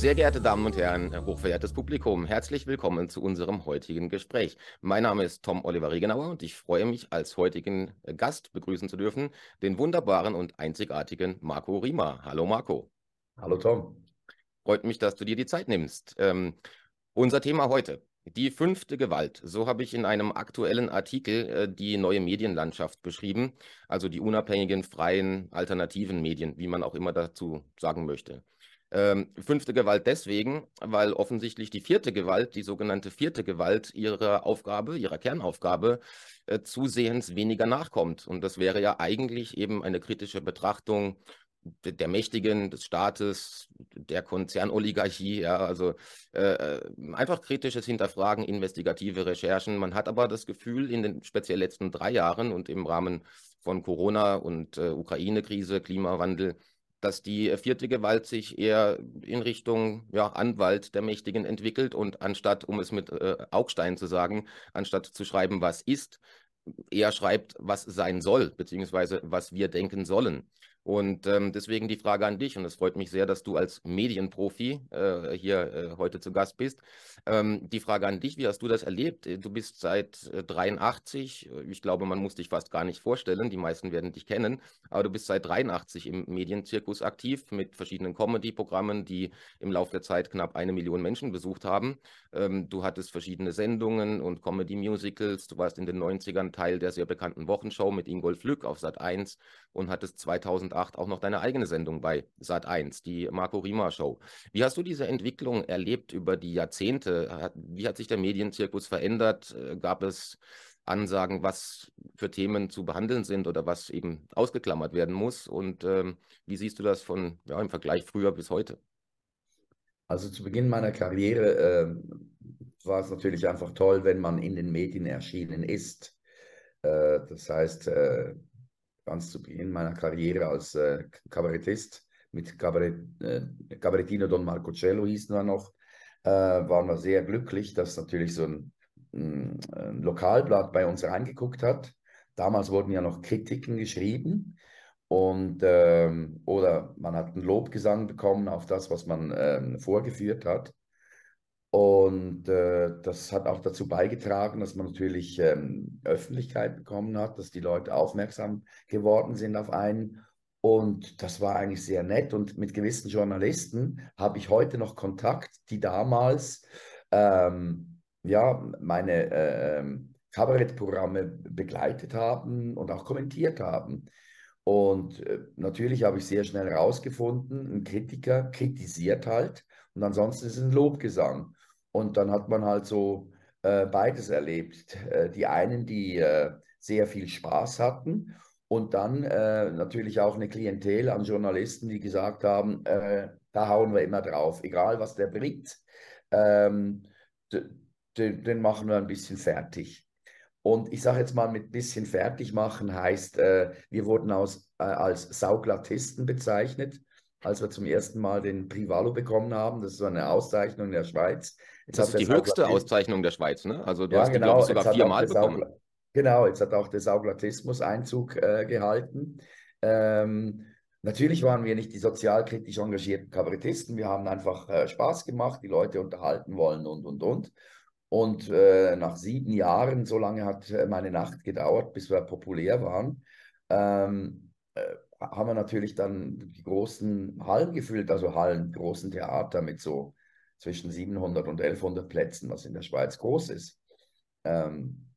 Sehr geehrte Damen und Herren, hochverehrtes Publikum, herzlich willkommen zu unserem heutigen Gespräch. Mein Name ist Tom Oliver Regenauer und ich freue mich, als heutigen Gast begrüßen zu dürfen, den wunderbaren und einzigartigen Marco Riemer. Hallo Marco. Hallo Tom. Freut mich, dass du dir die Zeit nimmst. Ähm, unser Thema heute, die fünfte Gewalt. So habe ich in einem aktuellen Artikel äh, die neue Medienlandschaft beschrieben, also die unabhängigen, freien, alternativen Medien, wie man auch immer dazu sagen möchte. Ähm, fünfte Gewalt deswegen, weil offensichtlich die vierte Gewalt, die sogenannte vierte Gewalt, ihrer Aufgabe, ihrer Kernaufgabe äh, zusehends weniger nachkommt. Und das wäre ja eigentlich eben eine kritische Betrachtung der Mächtigen, des Staates, der Konzernoligarchie, ja, also äh, äh, einfach kritisches Hinterfragen, investigative Recherchen. Man hat aber das Gefühl, in den speziell letzten drei Jahren und im Rahmen von Corona und äh, Ukraine-Krise, Klimawandel, dass die vierte Gewalt sich eher in Richtung ja, Anwalt der Mächtigen entwickelt und anstatt, um es mit äh, Augstein zu sagen, anstatt zu schreiben, was ist, eher schreibt, was sein soll, beziehungsweise was wir denken sollen. Und ähm, deswegen die Frage an dich, und es freut mich sehr, dass du als Medienprofi äh, hier äh, heute zu Gast bist. Ähm, die Frage an dich, wie hast du das erlebt? Äh, du bist seit äh, 83, äh, ich glaube, man muss dich fast gar nicht vorstellen, die meisten werden dich kennen, aber du bist seit 83 im Medienzirkus aktiv mit verschiedenen Comedy-Programmen, die im Laufe der Zeit knapp eine Million Menschen besucht haben. Ähm, du hattest verschiedene Sendungen und Comedy-Musicals. Du warst in den 90ern Teil der sehr bekannten Wochenshow mit Ingolf Lück auf Sat 1 und hattest 2008 auch noch deine eigene Sendung bei Sat1, die Marco Rima Show. Wie hast du diese Entwicklung erlebt über die Jahrzehnte? Wie hat sich der Medienzirkus verändert? Äh, gab es Ansagen, was für Themen zu behandeln sind oder was eben ausgeklammert werden muss? Und ähm, wie siehst du das von ja, im Vergleich früher bis heute? Also zu Beginn meiner Karriere äh, war es natürlich einfach toll, wenn man in den Medien erschienen ist. Äh, das heißt, äh, ganz zu Beginn meiner Karriere als äh, Kabarettist mit Kabarett, äh, Kabarettino Don Marcocello hießen wir noch, äh, waren wir sehr glücklich, dass natürlich so ein, ein, ein, Lokalblatt bei uns reingeguckt hat. Damals wurden ja noch Kritiken geschrieben und ähm, oder man hat einen Lobgesang bekommen auf das, was man ähm, vorgeführt hat. Und äh, das hat auch dazu beigetragen, dass man natürlich ähm, Öffentlichkeit bekommen hat, dass die Leute aufmerksam geworden sind auf einen. Und das war eigentlich sehr nett. Und mit gewissen Journalisten habe ich heute noch Kontakt, die damals ähm, ja, meine äh, Kabarettprogramme begleitet haben und auch kommentiert haben. Und äh, natürlich habe ich sehr schnell herausgefunden, ein Kritiker kritisiert halt und ansonsten ist es ein Lobgesang. Und dann hat man halt so äh, beides erlebt. Äh, die einen, die äh, sehr viel Spaß hatten und dann äh, natürlich auch eine Klientel an Journalisten, die gesagt haben, äh, da hauen wir immer drauf, egal was der bringt, ähm, den machen wir ein bisschen fertig. Und ich sage jetzt mal, mit bisschen fertig machen heißt, äh, wir wurden aus, als Sauglatisten bezeichnet als wir zum ersten Mal den Privalo bekommen haben. Das ist so eine Auszeichnung in der Schweiz. Jetzt das ist die höchste Auszeichnung der Schweiz, ne? Also du ja, hast die, genau. ich, sogar viermal bekommen. genau, jetzt hat auch der Sauglatismus Einzug äh, gehalten. Ähm, natürlich waren wir nicht die sozialkritisch engagierten Kabarettisten. Wir haben einfach äh, Spaß gemacht, die Leute unterhalten wollen und, und, und. Und äh, nach sieben Jahren, so lange hat äh, meine Nacht gedauert, bis wir populär waren, ähm, äh, haben wir natürlich dann die großen Hallen gefüllt, also Hallen, großen Theater mit so zwischen 700 und 1100 Plätzen, was in der Schweiz groß ist. Ähm,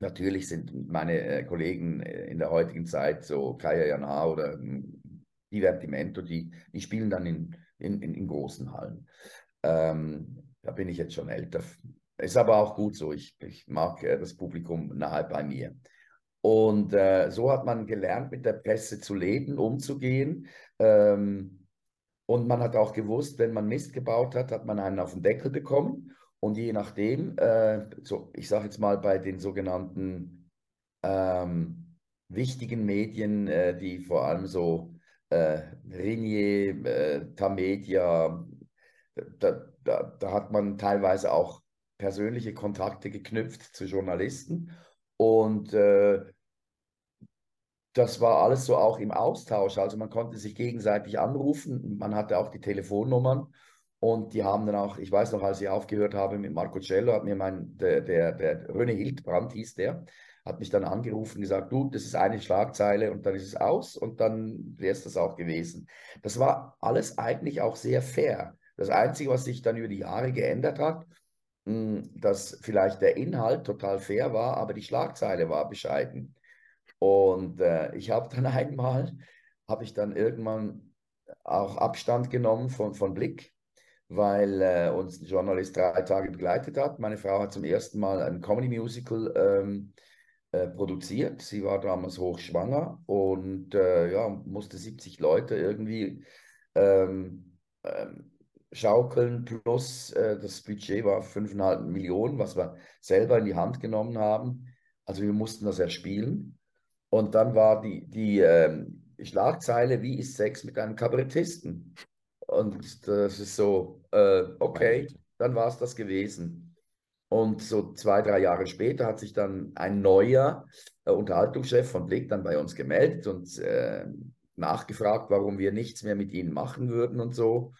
natürlich sind meine äh, Kollegen äh, in der heutigen Zeit, so Kaya Jana oder Divertimento, die, die spielen dann in, in, in, großen Hallen. Ähm, da bin ich jetzt schon älter. Ist aber auch gut so. Ich, ich mag äh, das Publikum nahe bei mir. Und äh, so hat man gelernt, mit der Presse zu leben, umzugehen. Ähm, und man hat auch gewusst, wenn man Mist gebaut hat, hat man einen auf den Deckel bekommen. Und je nachdem, äh, so, ich sage jetzt mal bei den sogenannten ähm, wichtigen Medien, äh, die vor allem so äh, Rinier, äh, Tamedia, da, da, da hat man teilweise auch persönliche Kontakte geknüpft zu Journalisten. Und äh, das war alles so auch im Austausch. Also man konnte sich gegenseitig anrufen, man hatte auch die Telefonnummern Und die haben dann auch, ich weiß noch, als ich aufgehört habe mit Marco Cello, hat mir mein, der, der, der René Hildbrand hieß der, hat mich dann angerufen und gesagt, du, das ist eine Schlagzeile und dann ist es aus und dann wäre es das auch gewesen. Das war alles eigentlich auch sehr fair. Das Einzige, was sich dann über die Jahre geändert hat, dass vielleicht der Inhalt total fair war, aber die Schlagzeile war bescheiden. Und äh, ich habe dann einmal, habe ich dann irgendwann auch Abstand genommen von, von Blick, weil äh, uns ein Journalist drei Tage begleitet hat. Meine Frau hat zum ersten Mal ein Comedy-Musical ähm, äh, produziert. Sie war damals hochschwanger und äh, ja, musste 70 Leute irgendwie ähm, ähm, schaukeln, plus äh, das Budget war 5,5 Millionen, was wir selber in die Hand genommen haben. Also wir mussten das erspielen. Und dann war die, die ähm, Schlagzeile, wie ist Sex mit einem Kabarettisten? Und das ist so, äh, okay, dann war es das gewesen. Und so zwei, drei Jahre später hat sich dann ein neuer äh, Unterhaltungschef von Blick dann bei uns gemeldet und äh, nachgefragt, warum wir nichts mehr mit ihnen machen würden und so.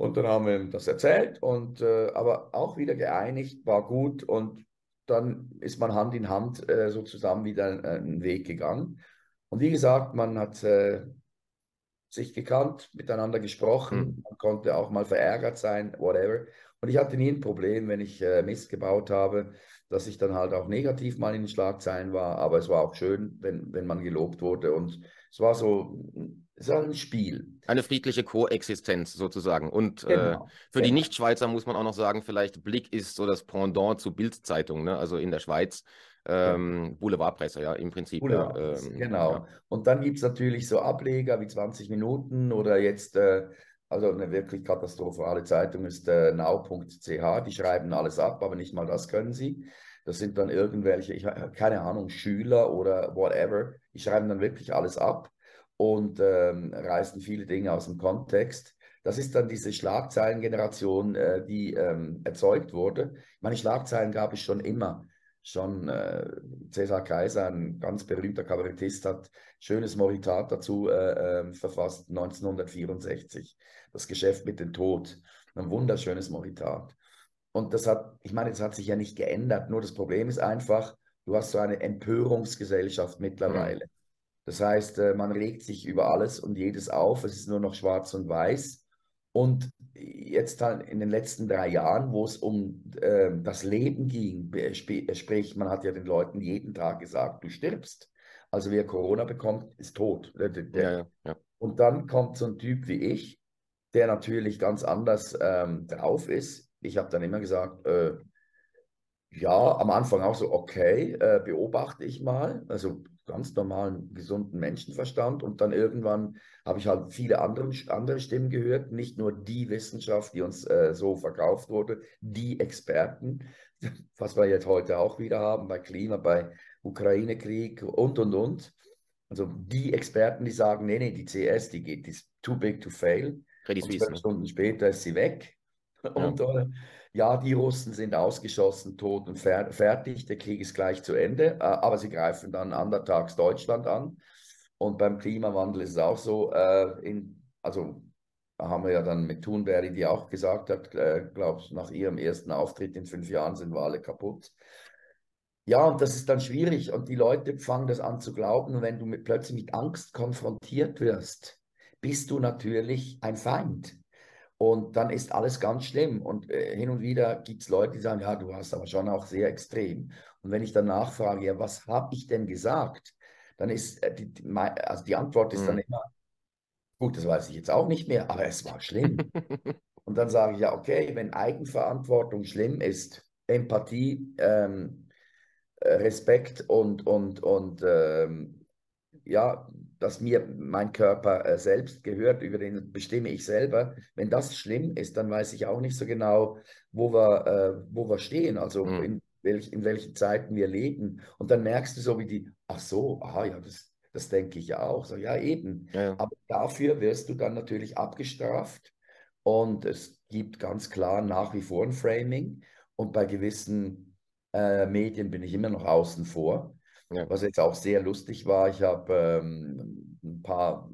Und dann haben wir ihm das erzählt und äh, aber auch wieder geeinigt, war gut und dann ist man Hand in Hand äh, so zusammen wieder äh, einen Weg gegangen. Und wie gesagt, man hat äh, sich gekannt, miteinander gesprochen, mhm. man konnte auch mal verärgert sein, whatever. Und ich hatte nie ein Problem, wenn ich äh, Mist gebaut habe, dass ich dann halt auch negativ mal in den Schlagzeilen war. Aber es war auch schön, wenn, wenn man gelobt wurde. Und es war so, ein Spiel. Eine friedliche Koexistenz sozusagen. Und äh, genau. äh, für genau. die Nicht-Schweizer muss man auch noch sagen, vielleicht Blick ist so das Pendant zu Bild-Zeitung, ne? also in der Schweiz. Ähm, Boulevardpresse, ja, im Prinzip. Ja, ähm, genau. Ja. Und dann gibt es natürlich so Ableger wie 20 Minuten oder jetzt, äh, also eine wirklich katastrophale Zeitung ist äh, now.ch, die schreiben alles ab, aber nicht mal das können sie. Das sind dann irgendwelche, ich, keine Ahnung, Schüler oder whatever, die schreiben dann wirklich alles ab und ähm, reißen viele Dinge aus dem Kontext. Das ist dann diese Schlagzeilengeneration, äh, die ähm, erzeugt wurde. Meine Schlagzeilen gab es schon immer schon äh, Cäsar Kaiser, ein ganz berühmter Kabarettist, hat schönes Moritat dazu äh, äh, verfasst, 1964. Das Geschäft mit dem Tod. Ein wunderschönes Moritat. Und das hat, ich meine, das hat sich ja nicht geändert. Nur das Problem ist einfach, du hast so eine Empörungsgesellschaft mittlerweile. Mhm. Das heißt, äh, man regt sich über alles und jedes auf. Es ist nur noch schwarz und weiß. Und jetzt halt in den letzten drei Jahren, wo es um äh, das Leben ging, sprich, man hat ja den Leuten jeden Tag gesagt, du stirbst. Also wer Corona bekommt, ist tot. Der, der, ja, ja. Und dann kommt so ein Typ wie ich, der natürlich ganz anders ähm, drauf ist. Ich habe dann immer gesagt, äh, ja, am Anfang auch so, okay, äh, beobachte ich mal. Also ganz normalen, gesunden Menschenverstand. Und dann irgendwann habe ich halt viele andere, andere Stimmen gehört, nicht nur die Wissenschaft, die uns äh, so verkauft wurde, die Experten, was wir jetzt heute auch wieder haben bei Klima, bei Ukraine-Krieg und, und, und. Also die Experten, die sagen, nee, nee, die CS, die geht, die ist too big to fail. Credit Suisse. Ne? Stunden später ist sie weg. Ja. Und äh, ja, die Russen sind ausgeschossen, tot und fer fertig, der Krieg ist gleich zu Ende, äh, aber sie greifen dann andertags Deutschland an. Und beim Klimawandel ist es auch so, äh, in, also haben wir ja dann mit Thunberg, die auch gesagt hat, äh, glaube nach ihrem ersten Auftritt in fünf Jahren sind wir alle kaputt. Ja, und das ist dann schwierig und die Leute fangen das an zu glauben und wenn du mit, plötzlich mit Angst konfrontiert wirst, bist du natürlich ein Feind. Und dann ist alles ganz schlimm. Und äh, hin und wieder gibt es Leute, die sagen, ja, du hast aber schon auch sehr extrem. Und wenn ich dann nachfrage, ja, was habe ich denn gesagt? Dann ist äh, die, die, also die Antwort ist mhm. dann immer, gut, das weiß ich jetzt auch nicht mehr, aber es war schlimm. und dann sage ich, ja, okay, wenn Eigenverantwortung schlimm ist, Empathie, ähm, äh, Respekt und, und, und ähm, ja, dass mir mein Körper äh, selbst gehört, über den bestimme ich selber. Wenn das schlimm ist, dann weiß ich auch nicht so genau, wo wir, äh, wo wir stehen, also mhm. in, welch, in welchen Zeiten wir leben. Und dann merkst du so wie die, ach so, aha, ja, das, das denke ich ja auch. So, ja, eben. Ja, ja. Aber dafür wirst du dann natürlich abgestraft. Und es gibt ganz klar nach wie vor ein Framing. Und bei gewissen äh, Medien bin ich immer noch außen vor. Ja. Was jetzt auch sehr lustig war, ich habe ähm, ein paar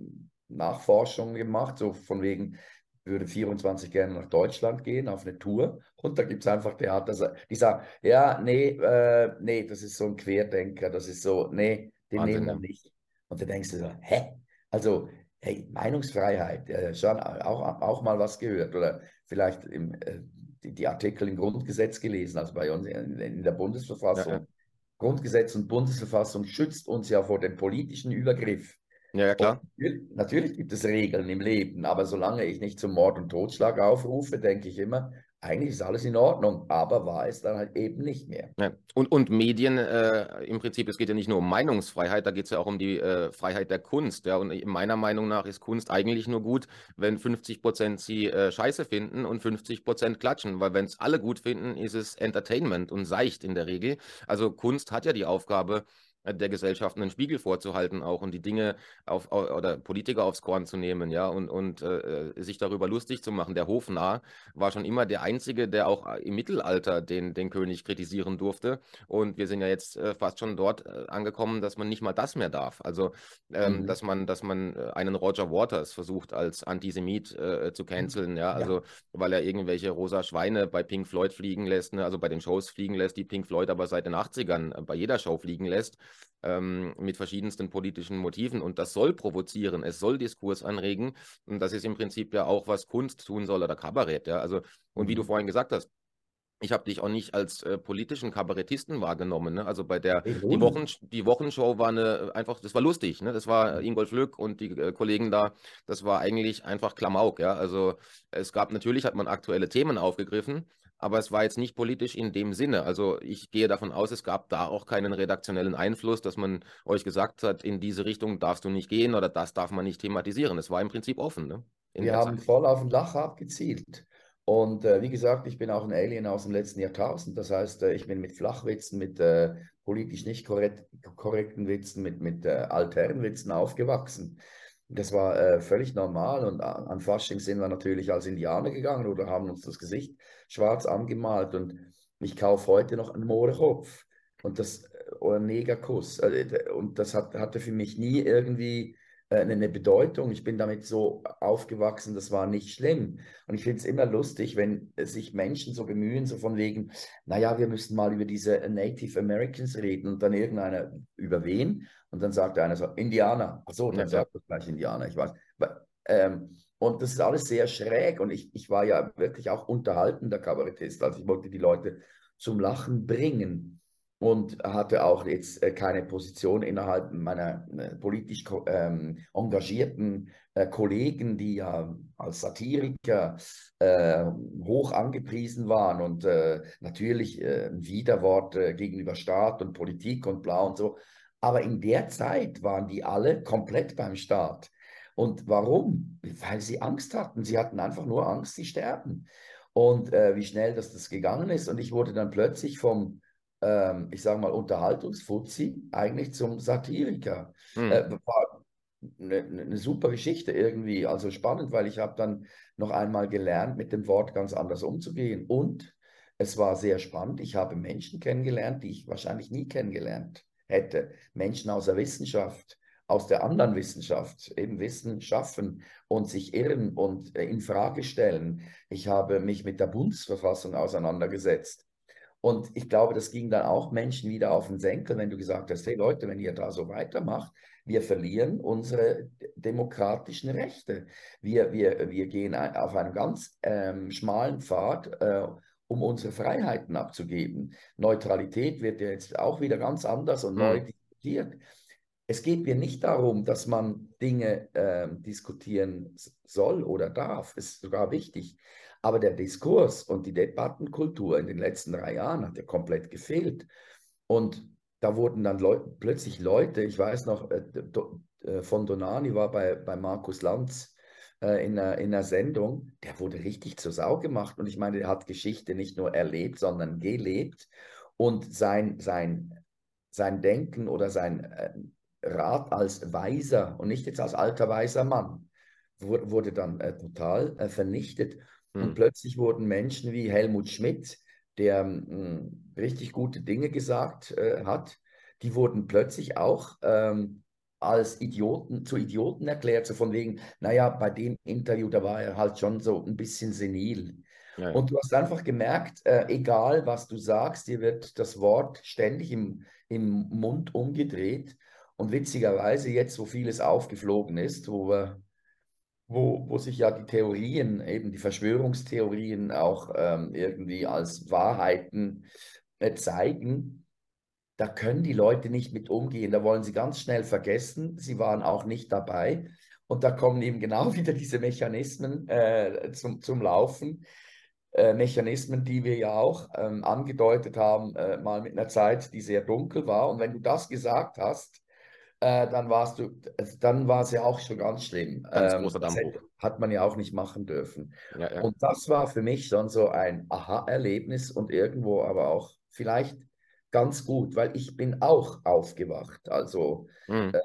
Nachforschungen gemacht, so von wegen, würde 24 gerne nach Deutschland gehen auf eine Tour und da gibt es einfach Theater, die sagen, ja, nee, äh, nee, das ist so ein Querdenker, das ist so, nee, den Wahnsinn, nehmen wir nicht. Und da denkst du so, hä? Also, hey, Meinungsfreiheit, äh, schon auch, auch mal was gehört oder vielleicht im, äh, die, die, Artikel im Grundgesetz gelesen, also bei uns in, in der Bundesverfassung. Ja, ja. Grundgesetz und Bundesverfassung schützt uns ja vor dem politischen Übergriff. Ja, ja klar. Und natürlich gibt es Regeln im Leben, aber solange ich nicht zum Mord und Totschlag aufrufe, denke ich immer, eigentlich ist alles in Ordnung, aber war es dann halt eben nicht mehr. Ja. Und, und Medien, äh, im Prinzip, es geht ja nicht nur um Meinungsfreiheit, da geht es ja auch um die äh, Freiheit der Kunst. Ja? Und meiner Meinung nach ist Kunst eigentlich nur gut, wenn 50 Prozent sie äh, scheiße finden und 50 Prozent klatschen, weil wenn es alle gut finden, ist es Entertainment und seicht in der Regel. Also Kunst hat ja die Aufgabe, der Gesellschaft einen Spiegel vorzuhalten auch und die Dinge auf, oder Politiker aufs Korn zu nehmen, ja, und, und äh, sich darüber lustig zu machen. Der Hofnarr war schon immer der Einzige, der auch im Mittelalter den, den König kritisieren durfte. Und wir sind ja jetzt äh, fast schon dort äh, angekommen, dass man nicht mal das mehr darf. Also, ähm, mhm. dass man, dass man äh, einen Roger Waters versucht, als Antisemit äh, zu canceln, ja, also ja. weil er irgendwelche rosa Schweine bei Pink Floyd fliegen lässt, ne? also bei den Shows fliegen lässt, die Pink Floyd aber seit den 80ern bei jeder Show fliegen lässt ähm, mit verschiedensten politischen Motiven. Und das soll provozieren, es soll Diskurs anregen. Und das ist im Prinzip ja auch, was Kunst tun soll oder Kabarett. Ja? Also, und wie du mhm. vorhin gesagt hast, ich habe dich auch nicht als äh, politischen Kabarettisten wahrgenommen. Ne? Also bei der die, Wochen, die Wochenshow war eine einfach, das war lustig. Ne? Das war Ingolf Lück und die äh, Kollegen da. Das war eigentlich einfach Klamauk. Ja, also es gab natürlich hat man aktuelle Themen aufgegriffen, aber es war jetzt nicht politisch in dem Sinne. Also ich gehe davon aus, es gab da auch keinen redaktionellen Einfluss, dass man euch gesagt hat, in diese Richtung darfst du nicht gehen oder das darf man nicht thematisieren. Es war im Prinzip offen. Ne? Wir haben Zeit. voll auf den Lacher abgezielt. Und äh, wie gesagt, ich bin auch ein Alien aus dem letzten Jahrtausend. Das heißt, äh, ich bin mit Flachwitzen, mit äh, politisch nicht korrekt, korrekten Witzen, mit, mit äh, alternen Witzen aufgewachsen. Das war äh, völlig normal und an Fasching sind wir natürlich als Indianer gegangen oder haben uns das Gesicht schwarz angemalt und ich kaufe heute noch einen Mohrenkopf und das äh, oder einen Negerkuss äh, und das hat, hatte für mich nie irgendwie äh, eine Bedeutung. Ich bin damit so aufgewachsen, das war nicht schlimm. Und ich finde es immer lustig, wenn sich Menschen so bemühen, so von wegen, naja, wir müssen mal über diese Native Americans reden und dann irgendeiner über wen und dann sagt einer so, Indianer. Achso, dann ja, sagt er gleich Indianer, ich weiß. Ähm, und das ist alles sehr schräg und ich, ich war ja wirklich auch unterhaltender Kabarettist. Also ich wollte die Leute zum Lachen bringen und hatte auch jetzt äh, keine Position innerhalb meiner äh, politisch ähm, engagierten äh, Kollegen, die ja als Satiriker äh, hoch angepriesen waren und äh, natürlich äh, ein Widerwort gegenüber Staat und Politik und bla und so. Aber in der Zeit waren die alle komplett beim Staat. Und warum? Weil sie Angst hatten. Sie hatten einfach nur Angst, sie sterben. Und wie schnell das, das gegangen ist. Und ich wurde dann plötzlich vom ähm, ich sage mal, Unterhaltungsfuzzi eigentlich zum Satiriker. Hm. Äh, war eine, eine, super Geschichte irgendwie, also spannend, weil ich habe dann noch einmal gelernt, mit dem Wort ganz anders umzugehen. Und es war sehr spannend. Ich habe Menschen kennengelernt, die ich wahrscheinlich nie kennengelernt hätte. Menschen aus der Wissenschaft, aus der anderen Wissenschaft, eben Wissen schaffen und sich irren und äh, in Frage stellen. Ich habe mich mit der Bundesverfassung auseinandergesetzt. Und ich glaube, das ging dann auch Menschen wieder auf den Senkel, wenn du gesagt hast, hey Leute, wenn ihr da so weitermacht, wir verlieren unsere demokratischen Rechte. Wir, wir, wir gehen auf einem ganz ähm, schmalen Pfad, äh, um unsere Freiheiten abzugeben. Neutralität wird ja jetzt auch wieder ganz anders und mhm. neu diskutiert. Es geht mir nicht darum, dass man Dinge äh, diskutieren soll oder darf. Ist sogar wichtig. Aber der Diskurs und die Debattenkultur in den letzten drei Jahren hat ja komplett gefehlt. Und da wurden dann Leu plötzlich Leute, ich weiß noch, äh, äh, von Donani war bei, bei Markus Lanz äh, in, einer, in einer Sendung, der wurde richtig zur Sau gemacht. Und ich meine, er hat Geschichte nicht nur erlebt, sondern gelebt. Und sein, sein, sein Denken oder sein äh, Rat als weiser und nicht jetzt als alter weiser Mann wurde, dann äh, total äh, vernichtet. Und hm. plötzlich wurden Menschen wie Helmut Schmidt, der mh, hm, richtig gute Dinge gesagt äh, hat, die wurden plötzlich auch ähm, als Idioten, zu Idioten erklärt, so von wegen, naja, bei dem Interview, da war er halt schon so ein bisschen senil. Ja, ja. Und du hast einfach gemerkt, äh, egal was du sagst, dir wird das Wort ständig im, im Mund umgedreht. Und witzigerweise, jetzt, wo vieles aufgeflogen ist, wo, wo, wo sich ja die Theorien, eben die Verschwörungstheorien auch ähm, irgendwie als Wahrheiten äh, zeigen, da können die Leute nicht mit umgehen. Da wollen sie ganz schnell vergessen, sie waren auch nicht dabei. Und da kommen eben genau wieder diese Mechanismen äh, zum, zum Laufen. Äh, Mechanismen, die wir ja auch ähm, angedeutet haben, äh, mal mit einer Zeit, die sehr dunkel war. Und wenn du das gesagt hast, äh, dann warst du, dann war es ja auch schon ganz schlimm. Ganz ähm, großer Dammbruch. Hat man ja auch nicht machen dürfen. Ja, ja. Und das war für mich schon so ein Aha-Erlebnis und irgendwo aber auch vielleicht ganz gut, weil ich bin auch aufgewacht. Also mhm. äh,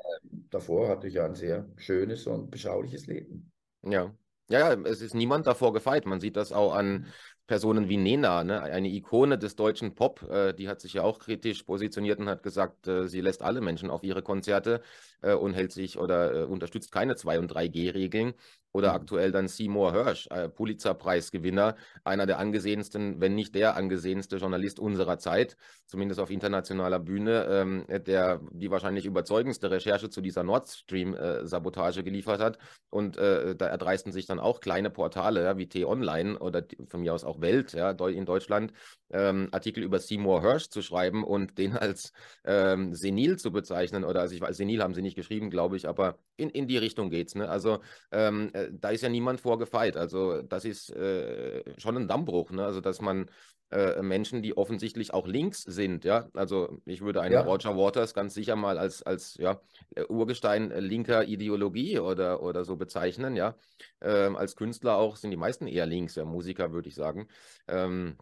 davor hatte ich ein sehr schönes und beschauliches Leben. Ja. Ja, es ist niemand davor gefeit. Man sieht das auch an Personen wie Nena, ne? eine Ikone des deutschen Pop, äh, die hat sich ja auch kritisch positioniert und hat gesagt, äh, sie lässt alle Menschen auf ihre Konzerte äh, und hält sich oder äh, unterstützt keine 2- und 3G-Regeln. Oder mhm. aktuell dann Seymour Hirsch, äh, Pulitzerpreisgewinner, einer der angesehensten, wenn nicht der angesehenste Journalist unserer Zeit, zumindest auf internationaler Bühne, ähm, der die wahrscheinlich überzeugendste Recherche zu dieser Nord Stream-Sabotage geliefert hat. Und äh, da erdreisten sich dann auch kleine Portale ja, wie T-Online oder von mir aus auch Welt ja, in Deutschland, ähm, Artikel über Seymour Hirsch zu schreiben und den als ähm, senil zu bezeichnen. Oder also ich weiß, senil haben sie nicht geschrieben, glaube ich, aber in, in die Richtung geht's. Ne? Also ähm, äh, da ist ja niemand vorgefeit. Also das ist äh, schon ein Dammbruch, ne? Also dass man äh, Menschen, die offensichtlich auch links sind, ja. Also ich würde einen ja. Roger Waters ganz sicher mal als, als ja, äh, Urgestein linker Ideologie oder, oder so bezeichnen, ja. Ähm, als Künstler auch sind die meisten eher links, ja, Musiker würde ich sagen. Ähm,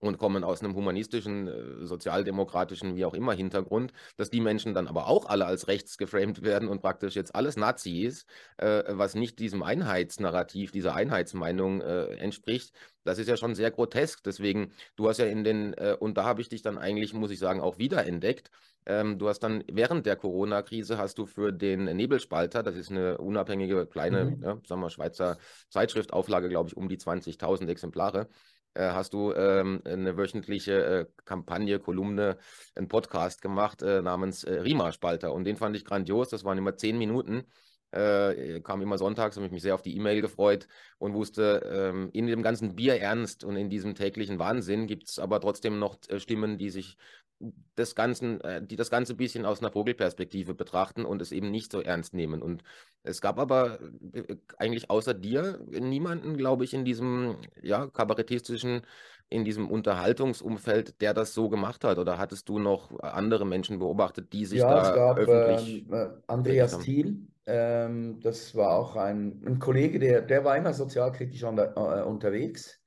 und kommen aus einem humanistischen, äh, sozialdemokratischen, wie auch immer Hintergrund, dass die Menschen dann aber auch alle als rechts geframed werden und praktisch jetzt alles Nazis, äh, was nicht diesem Einheitsnarrativ, dieser Einheitsmeinung äh, entspricht, das ist ja schon sehr grotesk. Deswegen, du hast ja in den, äh, und da habe ich dich dann eigentlich, muss ich sagen, auch wiederentdeckt. Ähm, du hast dann während der Corona-Krise hast du für den Nebelspalter, das ist eine unabhängige kleine, mhm. ja, sagen wir, Schweizer Zeitschriftauflage, glaube ich, um die 20.000 Exemplare, hast du ähm, eine wöchentliche äh, Kampagne, Kolumne, einen Podcast gemacht äh, namens äh, Rima-Spalter. Und den fand ich grandios. Das waren immer zehn Minuten. Äh, kam immer sonntags, habe ich mich sehr auf die E-Mail gefreut und wusste, ähm, in dem ganzen Bierernst und in diesem täglichen Wahnsinn gibt es aber trotzdem noch äh, Stimmen, die sich des Ganzen, äh, die das Ganze ein bisschen aus einer Vogelperspektive betrachten und es eben nicht so ernst nehmen. Und es gab aber äh, eigentlich außer dir niemanden, glaube ich, in diesem ja, kabarettistischen, in diesem Unterhaltungsumfeld, der das so gemacht hat. Oder hattest du noch andere Menschen beobachtet, die sich ja, da es gab, öffentlich. Ähm, äh, Andreas Thiel, ähm, das war auch ein, ein Kollege, der, der war immer sozialkritisch der, äh, unterwegs.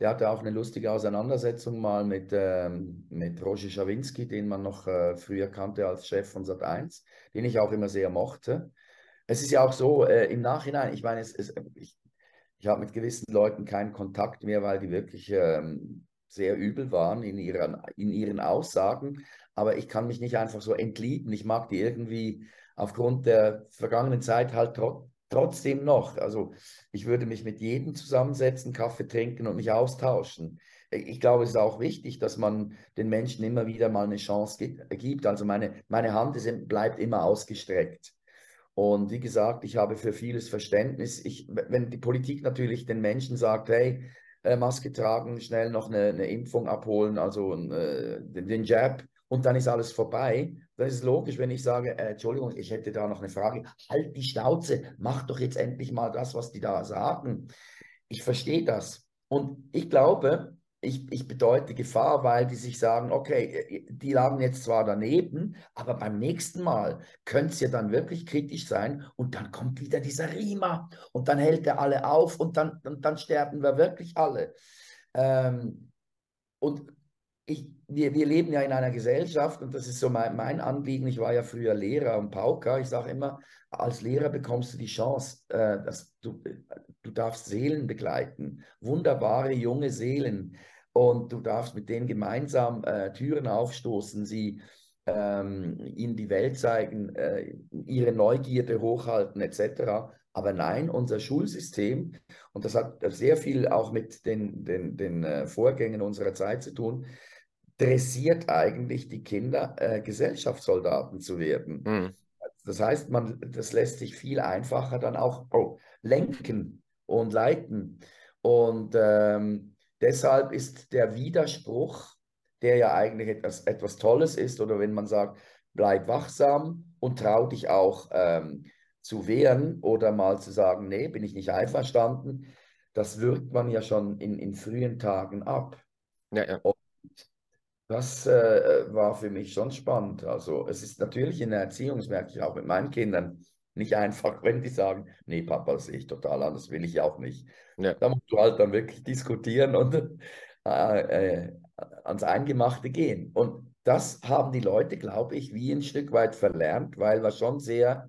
Der hatte auch eine lustige Auseinandersetzung mal mit, ähm, mit Roger Schawinski, den man noch äh, früher kannte als Chef von Sat1, den ich auch immer sehr mochte. Es ist ja auch so, äh, im Nachhinein, ich meine, es, es, ich, ich habe mit gewissen Leuten keinen Kontakt mehr, weil die wirklich ähm, sehr übel waren in ihren, in ihren Aussagen. Aber ich kann mich nicht einfach so entlieben. Ich mag die irgendwie aufgrund der vergangenen Zeit halt trotzdem trotzdem noch, also ich würde mich mit jedem zusammensetzen, Kaffee trinken und mich austauschen. Ich glaube, es ist auch wichtig, dass man den Menschen immer wieder mal eine Chance gibt. Also meine, meine Hand ist, bleibt immer ausgestreckt. Und wie gesagt, ich habe für vieles Verständnis. Ich, wenn die Politik natürlich den Menschen sagt, hey, äh, Maske tragen, schnell noch eine, eine Impfung abholen, also äh, den, den Jab, und dann ist alles vorbei, dann ist logisch, wenn ich sage, äh, Entschuldigung, ich hätte da noch eine Frage, halt die Schnauze, mach doch jetzt endlich mal das, was die da sagen. Ich verstehe das. Und ich glaube, ich, ich bedeute Gefahr, weil die sich sagen, okay, die lagen jetzt zwar daneben, aber beim nächsten Mal könnte es ja dann wirklich kritisch sein und dann kommt wieder dieser Rima und dann hält er alle auf und dann, und dann sterben wir wirklich alle. Ähm, und ich, wir, wir leben ja in einer Gesellschaft und das ist so mein, mein Anliegen. Ich war ja früher Lehrer und Pauker. Ich sage immer, als Lehrer bekommst du die Chance, äh, dass du, du darfst Seelen begleiten, wunderbare junge Seelen und du darfst mit denen gemeinsam äh, Türen aufstoßen, sie ähm, ihnen die Welt zeigen, äh, ihre Neugierde hochhalten etc. Aber nein, unser Schulsystem, und das hat sehr viel auch mit den, den, den äh, Vorgängen unserer Zeit zu tun, dressiert eigentlich die Kinder, äh, Gesellschaftssoldaten zu werden. Mhm. Das heißt, man, das lässt sich viel einfacher dann auch oh, lenken und leiten. Und ähm, deshalb ist der Widerspruch, der ja eigentlich etwas, etwas Tolles ist, oder wenn man sagt, bleib wachsam und trau dich auch ähm, zu wehren oder mal zu sagen, nee, bin ich nicht einverstanden, das wirkt man ja schon in, in frühen Tagen ab. Ja, ja. Und das äh, war für mich schon spannend. Also es ist natürlich in der Erziehung, das merke ich auch mit meinen Kindern, nicht einfach, wenn die sagen, nee, Papa, das sehe ich total anders, will ich auch nicht. Ja. Da musst du halt dann wirklich diskutieren und äh, äh, ans Eingemachte gehen. Und das haben die Leute, glaube ich, wie ein Stück weit verlernt, weil wir schon sehr,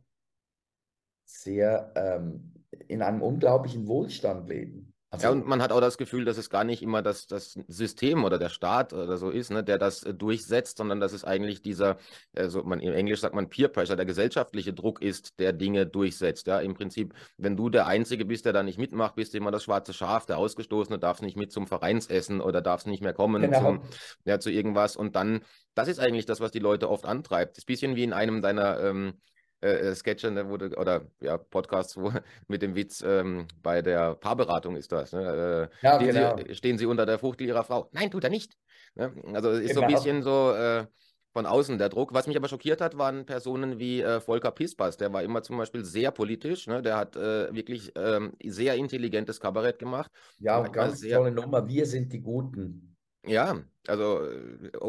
sehr ähm, in einem unglaublichen Wohlstand leben. Also, ja, und man hat auch das Gefühl, dass es gar nicht immer das, das System oder der Staat oder so ist, ne, der das äh, durchsetzt, sondern dass es eigentlich dieser, also man, im Englisch sagt man Peer Pressure, der gesellschaftliche Druck ist, der Dinge durchsetzt. Ja, im Prinzip, wenn du der Einzige bist, der da nicht mitmacht, bist du immer das schwarze Schaf, der Ausgestoßene, darfst nicht mit zum Vereinsessen oder darfst nicht mehr kommen genau. zum, ja, zu irgendwas. Und dann, das ist eigentlich das, was die Leute oft antreibt. Das ist ein bisschen wie in einem deiner ähm, äh, äh, Sketche ne, wurde, oder ja, Podcasts wo, mit dem Witz, ähm, bei der Paarberatung ist das. Ne? Äh, ja, stehen, genau. sie, stehen, sie, unter der Fuchtel ihrer Frau? Nein, tut er nicht. Ne? Also ist genau. so ein genau. bisschen so äh, von außen der Druck. Was mich aber schockiert hat, waren Personen wie äh, Volker Pispas. Der war immer zum Beispiel sehr politisch. Ne? Der hat äh, wirklich ähm, sehr intelligentes Kabarett gemacht. Ja, ganz sehr... tolle Nummer. Wir sind die Guten. Ja, also,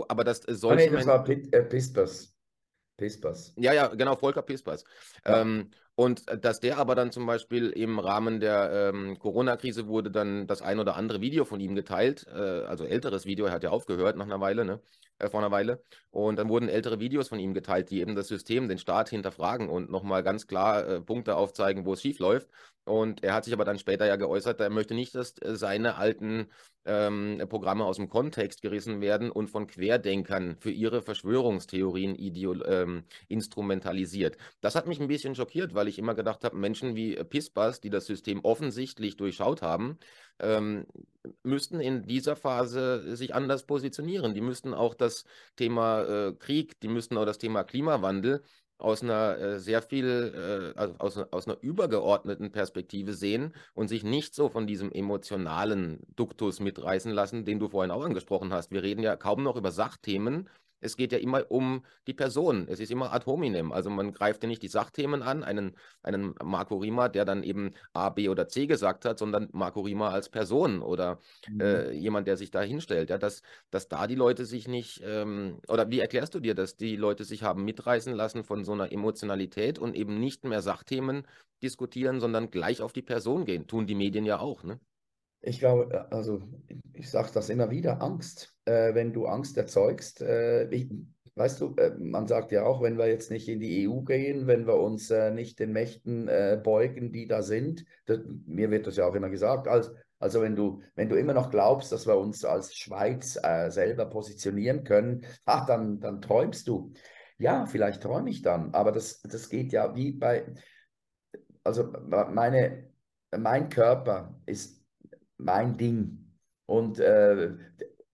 aber das soll. Oh, nee, das war Pispas. Pispas. Ja, ja, genau, Volker Pispas. Ja. Ähm, und äh, dass der aber dann zum Beispiel im Rahmen der ähm, Corona-Krise wurde dann das ein oder andere Video von ihm geteilt, äh, also älteres Video, er hat ja aufgehört nach einer Weile, ne? Äh, vor einer Weile. Und dann wurden ältere Videos von ihm geteilt, die eben das System, den Staat hinterfragen und nochmal ganz klar äh, Punkte aufzeigen, wo es schief läuft. Und er hat sich aber dann später ja geäußert, er möchte nicht, dass äh, seine alten ähm, Programme aus dem Kontext gerissen werden und von Querdenkern für ihre Verschwörungstheorien ähm, instrumentalisiert. Das hat mich ein bisschen schockiert, weil ich immer gedacht habe, Menschen wie Pispas, die das System offensichtlich durchschaut haben, ähm, müssten in dieser Phase sich anders positionieren. Die müssten auch das Thema äh, Krieg, die müssten auch das Thema Klimawandel aus einer äh, sehr viel, äh, also aus, aus einer übergeordneten Perspektive sehen und sich nicht so von diesem emotionalen Duktus mitreißen lassen, den du vorhin auch angesprochen hast. Wir reden ja kaum noch über Sachthemen, es geht ja immer um die Person. Es ist immer ad hominem. Also man greift ja nicht die Sachthemen an, einen, einen Marco Rima, der dann eben A, B oder C gesagt hat, sondern Marco Rima als Person oder mhm. äh, jemand, der sich da hinstellt. Ja, dass, dass da die Leute sich nicht, ähm, oder wie erklärst du dir, dass die Leute sich haben mitreißen lassen von so einer Emotionalität und eben nicht mehr Sachthemen diskutieren, sondern gleich auf die Person gehen? Tun die Medien ja auch, ne? Ich glaube, äh, also ich sage das immer wieder, Angst. Äh, wenn du Angst erzeugst, äh, ich, weißt du, äh, man sagt ja auch, wenn wir jetzt nicht in die EU gehen, wenn wir uns äh, nicht den Mächten äh, beugen, die da sind, das, mir wird das ja auch immer gesagt, als, also wenn du, wenn du immer noch glaubst, dass wir uns als Schweiz selber positionieren können, ach, dann, dann träumst du. Ja, vielleicht träume ich dann, aber das, das geht ja wie bei, also meine, mein Körper ist mein Ding. Und äh,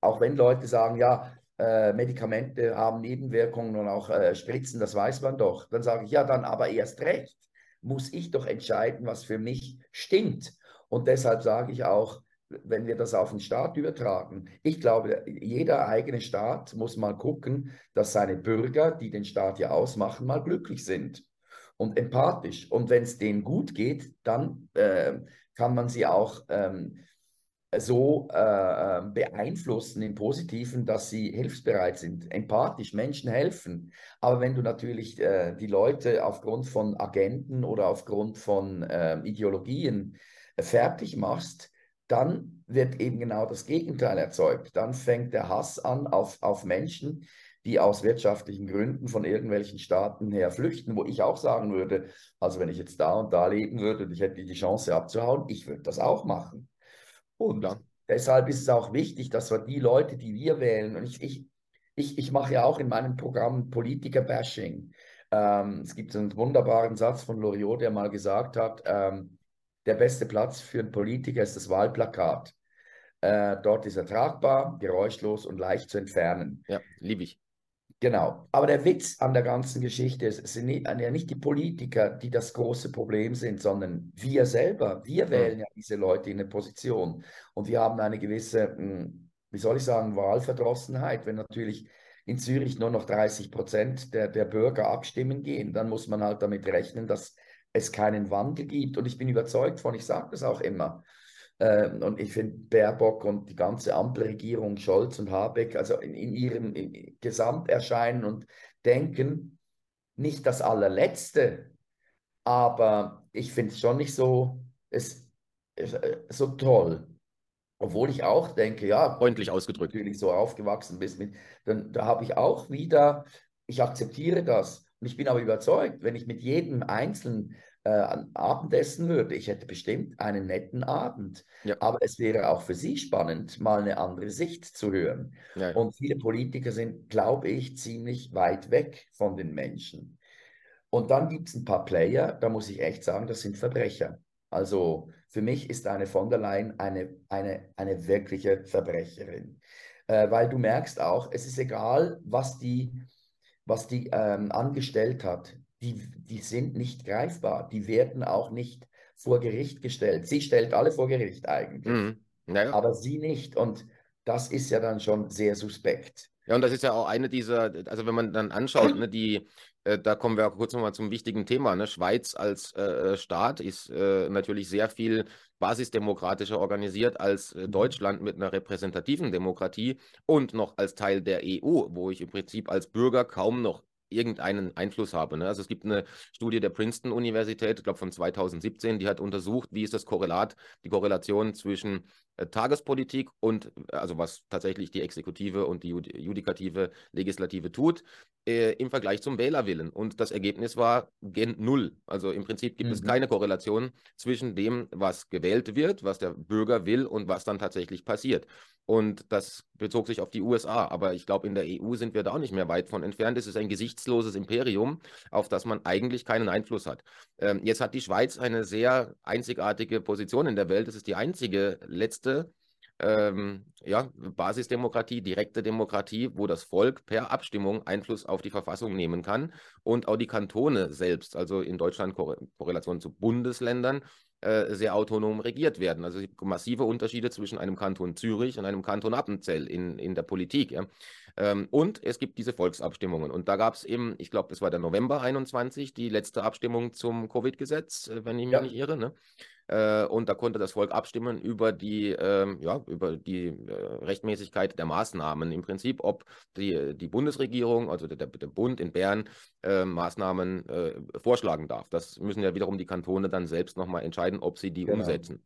auch wenn Leute sagen, ja, äh, Medikamente haben Nebenwirkungen und auch äh, Spritzen, das weiß man doch, dann sage ich, ja, dann aber erst recht muss ich doch entscheiden, was für mich stimmt. Und deshalb sage ich auch, wenn wir das auf den Staat übertragen, ich glaube, jeder eigene Staat muss mal gucken, dass seine Bürger, die den Staat ja ausmachen, mal glücklich sind und empathisch. Und wenn es denen gut geht, dann äh, kann man sie auch ähm, so äh, ähm, beeinflussen im Positiven, dass sie hilfsbereit sind, empathisch, Menschen helfen. Aber wenn du natürlich äh, die Leute aufgrund von Agenten oder aufgrund von äh, Ideologien äh, fertig machst, dann wird eben genau das Gegenteil erzeugt. Dann fängt der Hass an auf, auf Menschen, die aus wirtschaftlichen Gründen von irgendwelchen Staaten her flüchten, wo ich auch sagen würde, also wenn ich jetzt da und da leben würde und ich hätte die Chance abzuhauen, ich würde das auch machen. Und ja. deshalb ist es auch wichtig, dass wir die Leute, die wir wählen, und ich, ich, ich, ich mache ja auch in meinem Programm Politiker-Bashing. Ähm, es gibt einen wunderbaren Satz von Loriot, der mal gesagt hat, ähm, der beste Platz für einen Politiker ist das Wahlplakat. Äh, dort ist er tragbar, geräuschlos und leicht zu entfernen. Ja, liebe ich. Genau. Aber der Witz an der ganzen Geschichte ist, es sind nicht, ja nicht die Politiker, die das große Problem sind, sondern wir selber. Wir mhm. wählen ja diese Leute in eine Position. Und wir haben eine gewisse, hm, wie soll ich sagen, Wahlverdrossenheit. Wenn natürlich in Zürich nur noch 30 Prozent der, der Bürger abstimmen gehen, dann muss man halt damit rechnen, dass es keinen Wandel gibt. Und ich bin überzeugt von, ich sage das auch immer, ähm, und ich finde Baerbock und die ganze Ampelregierung, Scholz und Habeck, also in, in ihrem in Gesamterscheinen und Denken nicht das allerletzte, aber ich finde es schon nicht so, es, äh, so toll. Obwohl ich auch denke, ja, freundlich ausgedrückt, natürlich so aufgewachsen bist, mit, dann da habe ich auch wieder, ich akzeptiere das. Und ich bin aber überzeugt, wenn ich mit jedem Einzelnen äh, Abendessen würde. Ich hätte bestimmt einen netten Abend. Ja. Aber es wäre auch für Sie spannend, mal eine andere Sicht zu hören. Ja. Und viele Politiker sind, glaube ich, ziemlich weit weg von den Menschen. Und dann gibt es ein paar Player, da muss ich echt sagen, das sind Verbrecher. Also für mich ist eine von der Leyen eine, eine, eine wirkliche Verbrecherin. Äh, weil du merkst auch, es ist egal, was die, was die ähm, angestellt hat die, die sind nicht greifbar. Die werden auch nicht vor Gericht gestellt. Sie stellt alle vor Gericht eigentlich, mhm. naja. aber sie nicht. Und das ist ja dann schon sehr suspekt. Ja, und das ist ja auch eine dieser, also wenn man dann anschaut, ne, die, äh, da kommen wir auch kurz nochmal zum wichtigen Thema. Ne? Schweiz als äh, Staat ist äh, natürlich sehr viel basisdemokratischer organisiert als äh, mhm. Deutschland mit einer repräsentativen Demokratie und noch als Teil der EU, wo ich im Prinzip als Bürger kaum noch irgendeinen Einfluss habe. Ne? Also es gibt eine Studie der Princeton-Universität, ich glaube von 2017, die hat untersucht, wie ist das Korrelat, die Korrelation zwischen äh, Tagespolitik und, also was tatsächlich die Exekutive und die Judikative, Legislative tut, äh, im Vergleich zum Wählerwillen. Und das Ergebnis war gen Null. Also im Prinzip gibt mhm. es keine Korrelation zwischen dem, was gewählt wird, was der Bürger will und was dann tatsächlich passiert. Und das bezog sich auf die USA. Aber ich glaube, in der EU sind wir da auch nicht mehr weit von entfernt. Es ist ein gesichtsloses Imperium, auf das man eigentlich keinen Einfluss hat. Ähm, jetzt hat die Schweiz eine sehr einzigartige Position in der Welt. Es ist die einzige letzte ähm, ja, Basisdemokratie, direkte Demokratie, wo das Volk per Abstimmung Einfluss auf die Verfassung nehmen kann und auch die Kantone selbst, also in Deutschland Korrelation zu Bundesländern, äh, sehr autonom regiert werden. Also es gibt massive Unterschiede zwischen einem Kanton Zürich und einem Kanton Appenzell in, in der Politik. Ja. Ähm, und es gibt diese Volksabstimmungen. Und da gab es eben, ich glaube, das war der November 21, die letzte Abstimmung zum Covid-Gesetz, äh, wenn ich mich ja. nicht irre. Ne? Äh, und da konnte das Volk abstimmen über die, ähm, ja, über die äh, Rechtmäßigkeit der Maßnahmen im Prinzip, ob die, die Bundesregierung, also der, der Bund in Bern, äh, Maßnahmen vorschlagen darf. Das müssen ja wiederum die Kantone dann selbst nochmal entscheiden, ob sie die genau. umsetzen.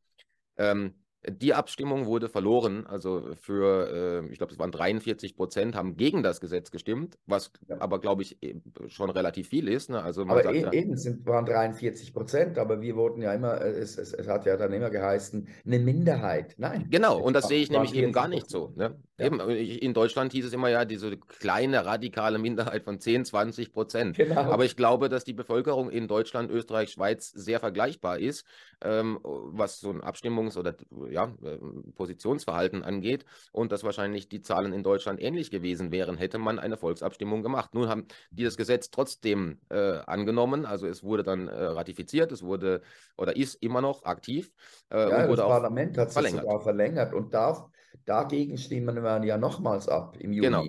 Ähm, die Abstimmung wurde verloren. Also für, äh, ich glaube, es waren 43 Prozent, haben gegen das Gesetz gestimmt, was ja. aber, glaube ich, e, schon relativ viel ist. Ne? Also aber sagt, e ja, eben sind, waren 43 Prozent, aber wir wurden ja immer, äh, es, es, es, hat ja dann immer geheißen, eine Minderheit. Nein. Genau, und das sehe ich nämlich eben gar nicht so. Ne? Ja. Eben, in Deutschland hieß es immer ja, diese kleine radikale Minderheit von 10, 20 Prozent. Genau. Aber ich glaube, dass die Bevölkerung in Deutschland, Österreich, Schweiz sehr vergleichbar ist, ähm, was so ein Abstimmungs- oder ja, ähm, Positionsverhalten angeht und dass wahrscheinlich die Zahlen in Deutschland ähnlich gewesen wären, hätte man eine Volksabstimmung gemacht. Nun haben die das Gesetz trotzdem äh, angenommen, also es wurde dann äh, ratifiziert, es wurde oder ist immer noch aktiv. Äh, ja, das Parlament hat es sogar verlängert und darf, dagegen stimmen wir ja nochmals ab im Juni. Genau.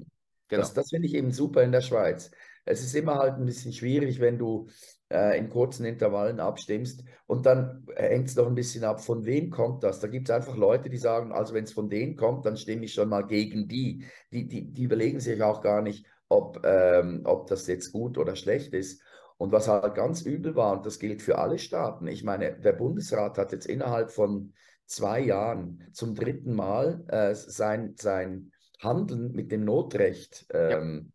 Genau. Das, das finde ich eben super in der Schweiz. Es ist immer halt ein bisschen schwierig, wenn du äh, in kurzen Intervallen abstimmst. Und dann hängt es noch ein bisschen ab, von wem kommt das. Da gibt es einfach Leute, die sagen, also wenn es von denen kommt, dann stimme ich schon mal gegen die. Die, die, die überlegen sich auch gar nicht, ob, ähm, ob das jetzt gut oder schlecht ist. Und was halt ganz übel war, und das gilt für alle Staaten, ich meine, der Bundesrat hat jetzt innerhalb von zwei Jahren zum dritten Mal äh, sein, sein Handeln mit dem Notrecht ähm, ja.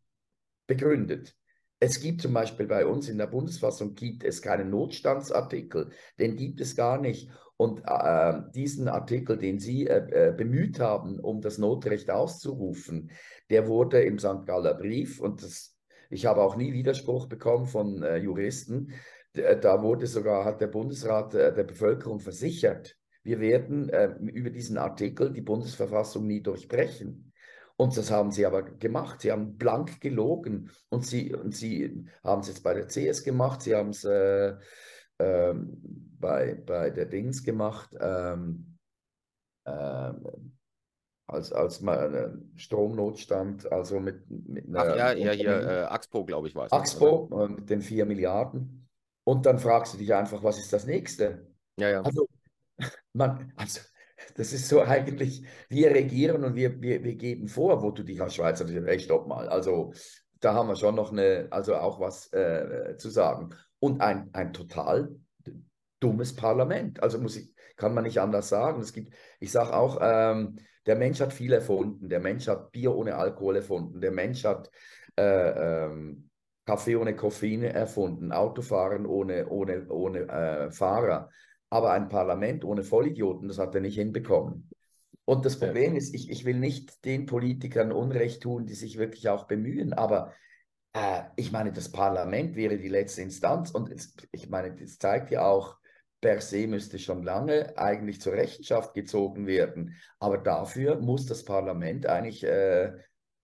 begründet. Es gibt zum Beispiel bei uns in der Bundesfassung gibt es keinen Notstandsartikel, den gibt es gar nicht. Und äh, diesen Artikel, den Sie äh, äh, bemüht haben, um das Notrecht auszurufen, der wurde im St. Galler Brief und das, ich habe auch nie Widerspruch bekommen von äh, Juristen. Da wurde sogar, hat der Bundesrat äh, der Bevölkerung versichert, wir werden äh, über diesen Artikel die Bundesverfassung nie durchbrechen. Und das haben sie aber gemacht. Sie haben blank gelogen. Und sie, und sie haben es jetzt bei der CS gemacht, sie haben es äh, ähm, bei, bei der Dings gemacht, ähm, ähm, als, als mal äh, Stromnotstand, also mit, mit einer. Ach ja, ja, hier, äh, Axpo, glaube ich, war es. Axpo äh, mit den 4 Milliarden. Und dann fragst du dich einfach, was ist das nächste? Ja, ja. Also, man, also, das ist so eigentlich, wir regieren und wir, wir, wir geben vor, wo du dich als Schweizer, hey, stopp mal. Also, da haben wir schon noch eine, also auch was äh, zu sagen und ein, ein total dummes Parlament. Also muss ich, kann man nicht anders sagen. Es gibt, ich sage auch, ähm, der Mensch hat viel erfunden. Der Mensch hat Bier ohne Alkohol erfunden. Der Mensch hat äh, ähm, Kaffee ohne Koffein erfunden, Autofahren ohne, ohne, ohne äh, Fahrer. Aber ein Parlament ohne Vollidioten, das hat er nicht hinbekommen. Und das Problem ist, ich, ich will nicht den Politikern Unrecht tun, die sich wirklich auch bemühen, aber äh, ich meine, das Parlament wäre die letzte Instanz und es, ich meine, das zeigt ja auch, per se müsste schon lange eigentlich zur Rechenschaft gezogen werden. Aber dafür muss das Parlament eigentlich äh,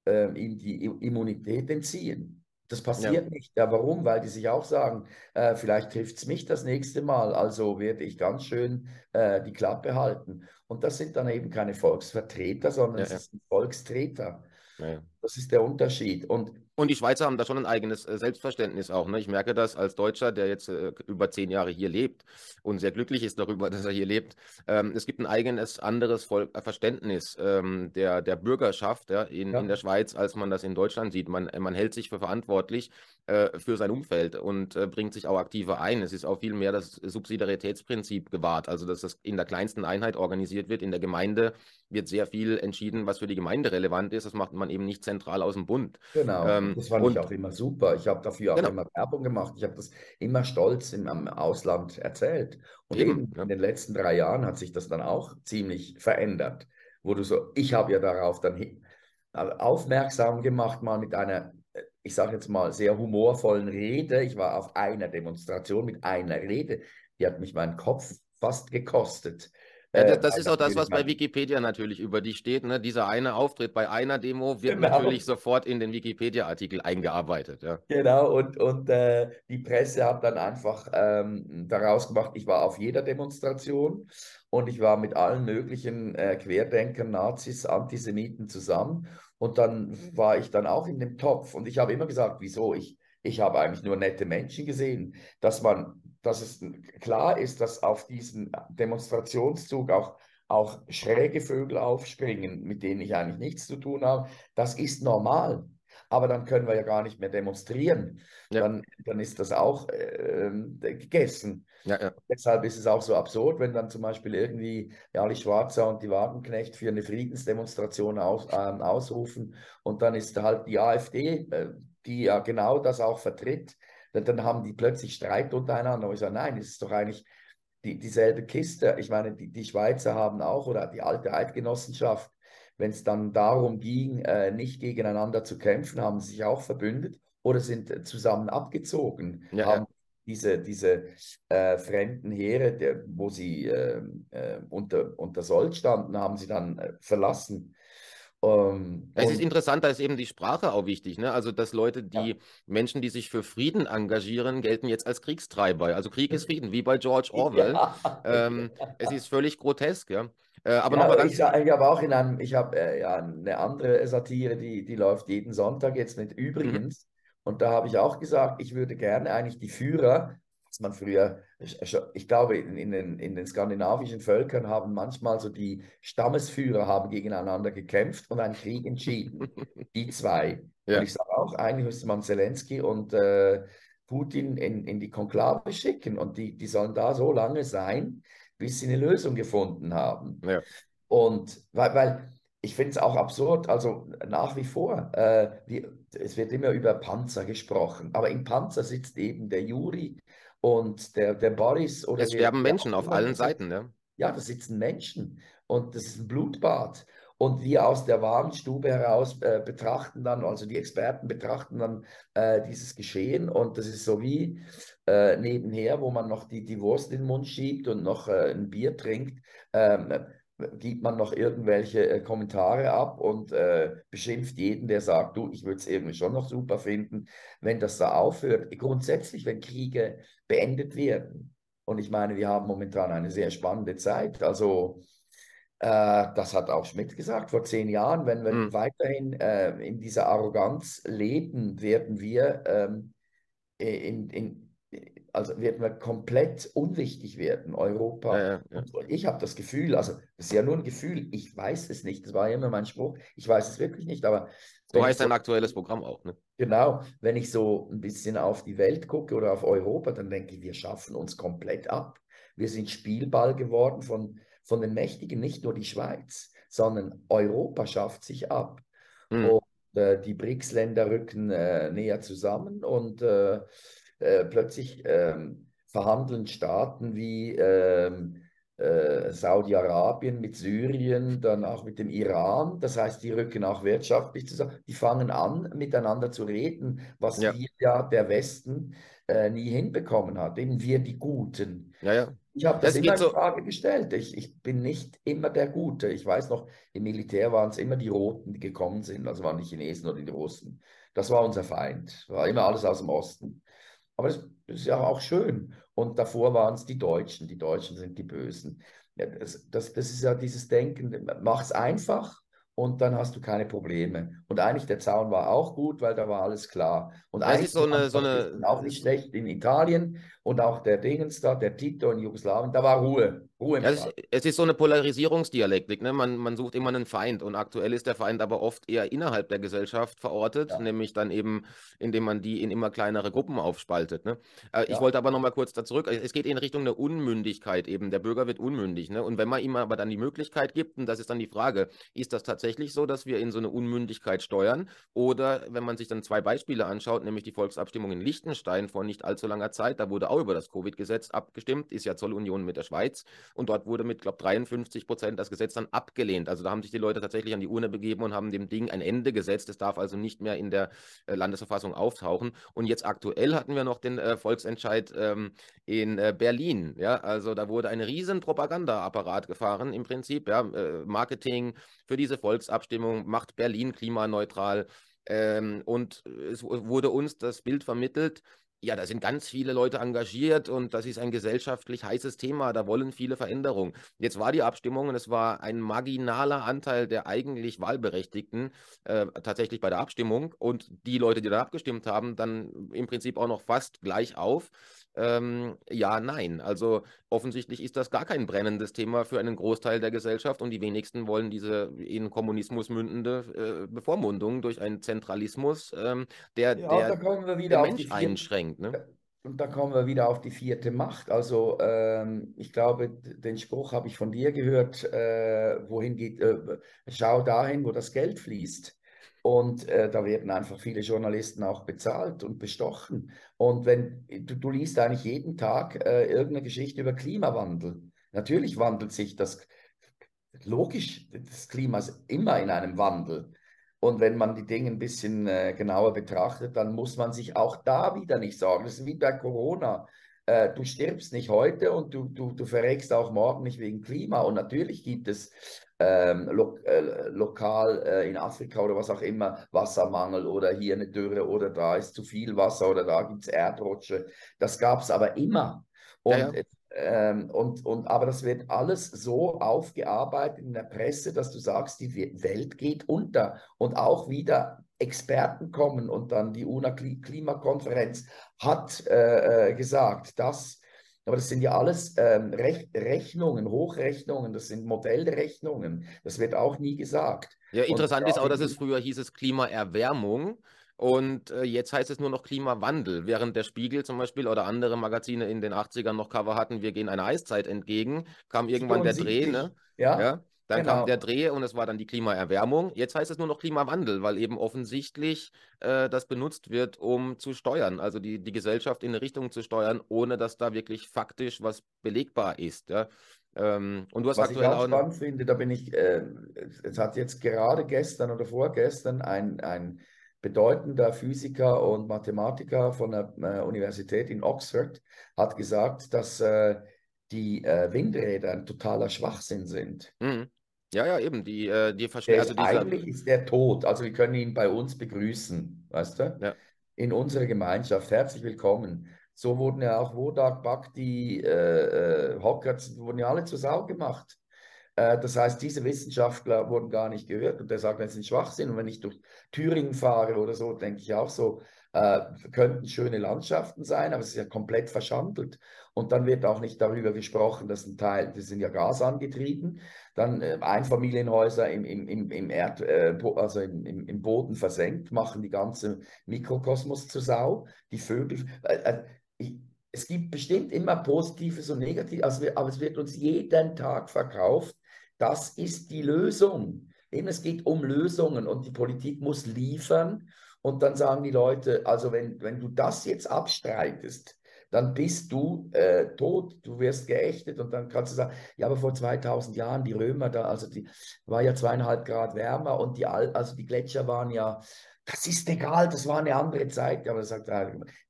äh, ihm die Immunität entziehen. Das passiert ja. nicht. Ja, warum? Weil die sich auch sagen, äh, vielleicht trifft es mich das nächste Mal, also werde ich ganz schön äh, die Klappe halten. Und das sind dann eben keine Volksvertreter, sondern ja, es sind Volkstreter. Ja. Das ist der Unterschied. Und und die Schweizer haben da schon ein eigenes äh, Selbstverständnis auch. Ne? Ich merke das als Deutscher, der jetzt äh, über zehn Jahre hier lebt und sehr glücklich ist darüber, dass er hier lebt. Ähm, es gibt ein eigenes, anderes Vol äh, Verständnis ähm, der, der Bürgerschaft ja, in, ja. in der Schweiz, als man das in Deutschland sieht. Man, man hält sich für verantwortlich äh, für sein Umfeld und äh, bringt sich auch aktiver ein. Es ist auch viel mehr das Subsidiaritätsprinzip gewahrt, also dass das in der kleinsten Einheit organisiert wird. In der Gemeinde wird sehr viel entschieden, was für die Gemeinde relevant ist. Das macht man eben nicht zentral aus dem Bund. Genau. Ähm, das fand und, ich auch immer super. Ich habe dafür auch genau. immer Werbung gemacht. Ich habe das immer stolz im, im Ausland erzählt. Und eben, eben ja. in den letzten drei Jahren hat sich das dann auch ziemlich verändert. Wo du so, ich habe ja darauf dann aufmerksam gemacht, mal mit einer, ich sage jetzt mal, sehr humorvollen Rede. Ich war auf einer Demonstration mit einer Rede, die hat mich meinen Kopf fast gekostet. Ja, das, das äh, ist auch das, was bei Wikipedia natürlich über dich steht. Ne? Dieser eine Auftritt bei einer Demo wird genau. natürlich sofort in den Wikipedia-Artikel eingearbeitet. Ja. Genau, und, und äh, die Presse hat dann einfach ähm, daraus gemacht, ich war auf jeder Demonstration und ich war mit allen möglichen äh, Querdenkern, Nazis, Antisemiten zusammen. Und dann war ich dann auch in dem Topf. Und ich habe immer gesagt, wieso? Ich, ich habe eigentlich nur nette Menschen gesehen, dass man dass es klar ist, dass auf diesen Demonstrationszug auch, auch schräge Vögel aufspringen, mit denen ich eigentlich nichts zu tun habe. Das ist normal. Aber dann können wir ja gar nicht mehr demonstrieren. Ja. Dann, dann ist das auch äh, gegessen. Ja, ja. Deshalb ist es auch so absurd, wenn dann zum Beispiel irgendwie Ali Schwarzer und die Wagenknecht für eine Friedensdemonstration aus, äh, ausrufen und dann ist halt die AfD, äh, die ja genau das auch vertritt, dann haben die plötzlich Streit untereinander. Und ich sage, nein, es ist doch eigentlich die, dieselbe Kiste. Ich meine, die, die Schweizer haben auch, oder die alte Eidgenossenschaft, wenn es dann darum ging, äh, nicht gegeneinander zu kämpfen, haben sie sich auch verbündet oder sind zusammen abgezogen, ja, haben diese, diese äh, fremden Heere, der, wo sie äh, äh unter, unter Sold standen, haben sie dann äh, verlassen. Ähm, es ist interessant, da ist eben die Sprache auch wichtig. Ne? Also, dass Leute, die ja. Menschen, die sich für Frieden engagieren, gelten jetzt als Kriegstreiber. Also Krieg ist Frieden, wie bei George Orwell. Ja. Ähm, es ist völlig grotesk, ja. Äh, aber ja, ganz... Ich, ich habe auch in einem, ich habe äh, ja, eine andere Satire, die, die läuft jeden Sonntag jetzt mit mhm. übrigens. Mhm. Und da habe ich auch gesagt, ich würde gerne eigentlich die Führer was man früher, ich glaube, in, den, in den skandinavischen Völkern haben manchmal so die Stammesführer haben gegeneinander gekämpft und einen Krieg entschieden. die zwei. Ja. Und ich sage auch, eigentlich müsste man Zelensky und äh, Putin in, in die Konklave schicken und die, die sollen da so lange sein, bis sie eine Lösung gefunden haben. Ja. Und weil, weil ich finde es auch absurd, also nach wie vor, äh, wie, es wird immer über Panzer gesprochen, aber im Panzer sitzt eben der Juri und der, der Boris. Oder es sterben Menschen auf allen Seiten, ja. Ja, da sitzen Menschen und das ist ein Blutbad. Und wir aus der Warnstube heraus äh, betrachten dann, also die Experten betrachten dann äh, dieses Geschehen. Und das ist so wie äh, nebenher, wo man noch die, die Wurst in den Mund schiebt und noch äh, ein Bier trinkt. Ähm, gibt man noch irgendwelche äh, Kommentare ab und äh, beschimpft jeden, der sagt, du, ich würde es irgendwie schon noch super finden, wenn das da aufhört. Grundsätzlich, wenn Kriege beendet werden. Und ich meine, wir haben momentan eine sehr spannende Zeit. Also äh, das hat auch Schmidt gesagt vor zehn Jahren, wenn wir mhm. weiterhin äh, in dieser Arroganz leben, werden wir ähm, in, in, also werden wir komplett unwichtig werden, Europa. Ja, ja, ich habe das Gefühl, also das ist ja nur ein Gefühl, ich weiß es nicht, das war ja immer mein Spruch, ich weiß es wirklich nicht, aber... So heißt dein so, aktuelles Programm auch, ne? Genau, wenn ich so ein bisschen auf die Welt gucke oder auf Europa, dann denke ich, wir schaffen uns komplett ab. Wir sind Spielball geworden von, von den Mächtigen, nicht nur die Schweiz, sondern Europa schafft sich ab. Mhm. Und äh, die BRICS-Länder rücken äh, näher zusammen und äh, äh, plötzlich ähm, verhandeln Staaten wie ähm, äh, Saudi-Arabien mit Syrien, dann auch mit dem Iran. Das heißt, die rücken auch wirtschaftlich zusammen. Die fangen an, miteinander zu reden, was ja. wir ja der Westen äh, nie hinbekommen hat. Eben wir die Guten. Ja, ja. Ich habe das, das immer in so Frage gestellt. Ich, ich bin nicht immer der Gute. Ich weiß noch, im Militär waren es immer die Roten, die gekommen sind. Also waren die Chinesen oder die Russen. Das war unser Feind. War immer alles aus dem Osten. Aber das, ist ja auch schön. Und davor waren es die Deutschen. Die Deutschen sind die Bösen. Ja, das, das, das ist ja dieses Denken, mach es einfach und dann hast du keine Probleme. Und eigentlich der Zaun war auch gut, weil da war alles klar. Und das eigentlich ist so eine, so eine auch nicht schlecht in Italien und auch der Dingens da, der Tito in Jugoslawien, da war Ruhe. Ruhe ja, es, es, ist so eine Polarisierungsdialektik, ne? Man, man sucht immer einen Feind und aktuell ist der Feind aber oft eher innerhalb der Gesellschaft verortet, ja. nämlich dann eben, indem man die in immer kleinere Gruppen aufspaltet. Ne? Äh, ja. Ich wollte aber nochmal kurz da zurück. Es geht in Richtung der Unmündigkeit eben. Der Bürger wird unmündig. Ne? Und wenn man ihm aber dann die Möglichkeit gibt, und das ist dann die Frage, ist das tatsächlich so, dass wir in so eine Unmündigkeit steuern? Oder wenn man sich dann zwei Beispiele anschaut, nämlich die Volksabstimmung in Liechtenstein vor nicht allzu langer Zeit, da wurde auch über das Covid-Gesetz abgestimmt, ist ja Zollunion mit der Schweiz. Und dort wurde mit, glaube ich, 53 Prozent das Gesetz dann abgelehnt. Also da haben sich die Leute tatsächlich an die Urne begeben und haben dem Ding ein Ende gesetzt. Es darf also nicht mehr in der äh, Landesverfassung auftauchen. Und jetzt aktuell hatten wir noch den äh, Volksentscheid ähm, in äh, Berlin. Ja, also da wurde ein riesen Propagandaapparat gefahren im Prinzip. Ja, äh, Marketing für diese Volksabstimmung macht Berlin klimaneutral. Ähm, und es wurde uns das Bild vermittelt, ja, da sind ganz viele Leute engagiert und das ist ein gesellschaftlich heißes Thema. Da wollen viele Veränderungen. Jetzt war die Abstimmung und es war ein marginaler Anteil der eigentlich Wahlberechtigten äh, tatsächlich bei der Abstimmung und die Leute, die da abgestimmt haben, dann im Prinzip auch noch fast gleich auf. Ähm, ja, nein. Also offensichtlich ist das gar kein brennendes Thema für einen Großteil der Gesellschaft und die wenigsten wollen diese in Kommunismus mündende äh, Bevormundung durch einen Zentralismus, ähm, der, ja, der, der Mensch einschränkt. Ne? Und da kommen wir wieder auf die vierte Macht. Also ähm, ich glaube, den Spruch habe ich von dir gehört, äh, wohin geht, äh, schau dahin, wo das Geld fließt. Und äh, da werden einfach viele Journalisten auch bezahlt und bestochen. Und wenn du, du liest eigentlich jeden Tag äh, irgendeine Geschichte über Klimawandel. Natürlich wandelt sich das, logisch, das Klima ist immer in einem Wandel. Und wenn man die Dinge ein bisschen äh, genauer betrachtet, dann muss man sich auch da wieder nicht sorgen. Das ist wie bei Corona. Äh, du stirbst nicht heute und du, du, du verreckst auch morgen nicht wegen Klima. Und natürlich gibt es ähm, lo äh, lokal äh, in Afrika oder was auch immer Wassermangel oder hier eine Dürre oder da ist zu viel Wasser oder da gibt es Erdrutsche. Das gab es aber immer. Und, ja, ja. Ähm, und, und, aber das wird alles so aufgearbeitet in der Presse, dass du sagst, die Welt geht unter und auch wieder Experten kommen und dann die UNA-Klimakonferenz hat äh, äh, gesagt, dass aber das sind ja alles ähm, Rech Rechnungen, Hochrechnungen, das sind Modellrechnungen. Das wird auch nie gesagt. Ja, interessant ist auch, dass es früher hieß es Klimaerwärmung. Und äh, jetzt heißt es nur noch Klimawandel, während der Spiegel zum Beispiel oder andere Magazine in den 80ern noch Cover hatten, wir gehen einer Eiszeit entgegen, kam irgendwann der Dreh, ne? Ja. ja. Dann genau. kam der Dreh und es war dann die Klimaerwärmung. Jetzt heißt es nur noch Klimawandel, weil eben offensichtlich äh, das benutzt wird, um zu steuern, also die, die Gesellschaft in eine Richtung zu steuern, ohne dass da wirklich faktisch was belegbar ist. Ja? Ähm, und du hast was aktuell ich auch spannend finde, da bin ich, äh, es hat jetzt gerade gestern oder vorgestern ein, ein bedeutender Physiker und Mathematiker von der äh, Universität in Oxford hat gesagt, dass äh, die äh, Windräder ein totaler Schwachsinn sind. Mhm. Ja, ja, eben. Die, äh, die Verschwörung. Also dieser... Eigentlich ist der tot. Also wir können ihn bei uns begrüßen, weißt du? Ja. In unserer Gemeinschaft. Herzlich willkommen. So wurden ja auch Wodak, Bhakti, äh, äh, Hockerts, wurden ja alle zur Sau gemacht. Äh, das heißt, diese Wissenschaftler wurden gar nicht gehört und der sagt, das ist ein Schwachsinn. Und wenn ich durch Thüringen fahre oder so, denke ich auch so, äh, könnten schöne Landschaften sein, aber es ist ja komplett verschandelt. Und dann wird auch nicht darüber gesprochen, dass ein Teil, das sind ja gasangetrieben, dann äh, Einfamilienhäuser im, im, im, im, Erd, äh, also im, im, im Boden versenkt, machen die ganze Mikrokosmos zur Sau, die Vögel. Äh, äh ich, es gibt bestimmt immer Positives und Negatives, also aber es wird uns jeden Tag verkauft, das ist die Lösung. Eben, es geht um Lösungen und die Politik muss liefern. Und dann sagen die Leute, also wenn, wenn du das jetzt abstreitest, dann bist du äh, tot, du wirst geächtet und dann kannst du sagen, ja, aber vor 2000 Jahren, die Römer da, also die war ja zweieinhalb Grad wärmer und die, also die Gletscher waren ja das ist egal, das war eine andere Zeit. Aber es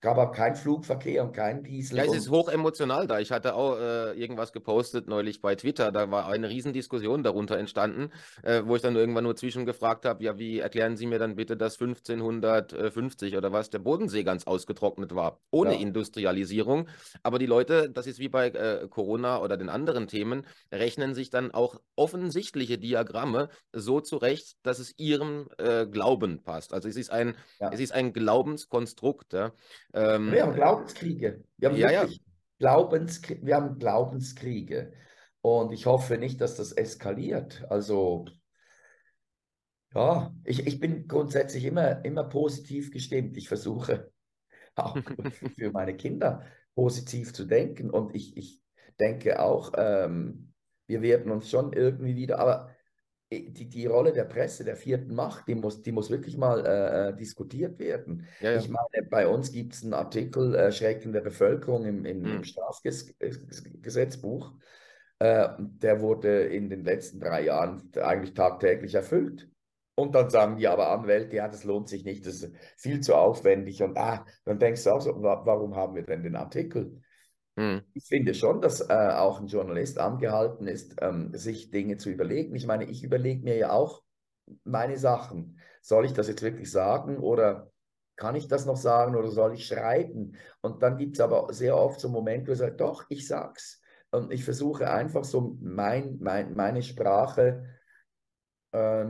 gab auch keinen Flugverkehr und keinen Diesel. Ja, es ist hoch emotional da. Ich hatte auch äh, irgendwas gepostet neulich bei Twitter. Da war eine Riesendiskussion darunter entstanden, äh, wo ich dann irgendwann nur zwischen gefragt habe, ja, wie erklären Sie mir dann bitte, dass 1550 oder was der Bodensee ganz ausgetrocknet war, ohne ja. Industrialisierung. Aber die Leute, das ist wie bei äh, Corona oder den anderen Themen, rechnen sich dann auch offensichtliche Diagramme so zurecht, dass es ihrem äh, Glauben passt. Also also es ist ein, ja. es ist ein Glaubenskonstrukt. Ja. Ähm, wir haben Glaubenskriege. Wir haben, ja, ja. Glaubens, wir haben Glaubenskriege. Und ich hoffe nicht, dass das eskaliert. Also, ja, ich, ich bin grundsätzlich immer, immer positiv gestimmt. Ich versuche auch für meine Kinder positiv zu denken. Und ich, ich denke auch, ähm, wir werden uns schon irgendwie wieder, aber die, die Rolle der Presse, der vierten Macht, die muss, die muss wirklich mal äh, äh diskutiert werden. Ja, ja. Ich meine, bei uns gibt es einen Artikel äh, Schrecken der Bevölkerung im, im, hm. im Strafgesetzbuch. Äh, der wurde in den letzten drei Jahren eigentlich tagtäglich erfüllt. Und dann sagen die aber Anwälte, ja, das lohnt sich nicht, das ist viel zu aufwendig. Und ah, dann denkst du auch so, warum haben wir denn den Artikel? Hm. Ich finde schon, dass äh, auch ein Journalist angehalten ist, ähm, sich Dinge zu überlegen. Ich meine, ich überlege mir ja auch meine Sachen. Soll ich das jetzt wirklich sagen oder kann ich das noch sagen oder soll ich schreiben? Und dann gibt es aber sehr oft so Momente, wo ich sage, doch, ich sag's. Und ich versuche einfach so mein, mein, meine Sprache äh,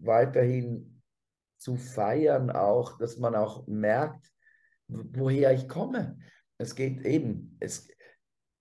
weiterhin zu feiern, auch, dass man auch merkt, woher ich komme. Es geht eben, es,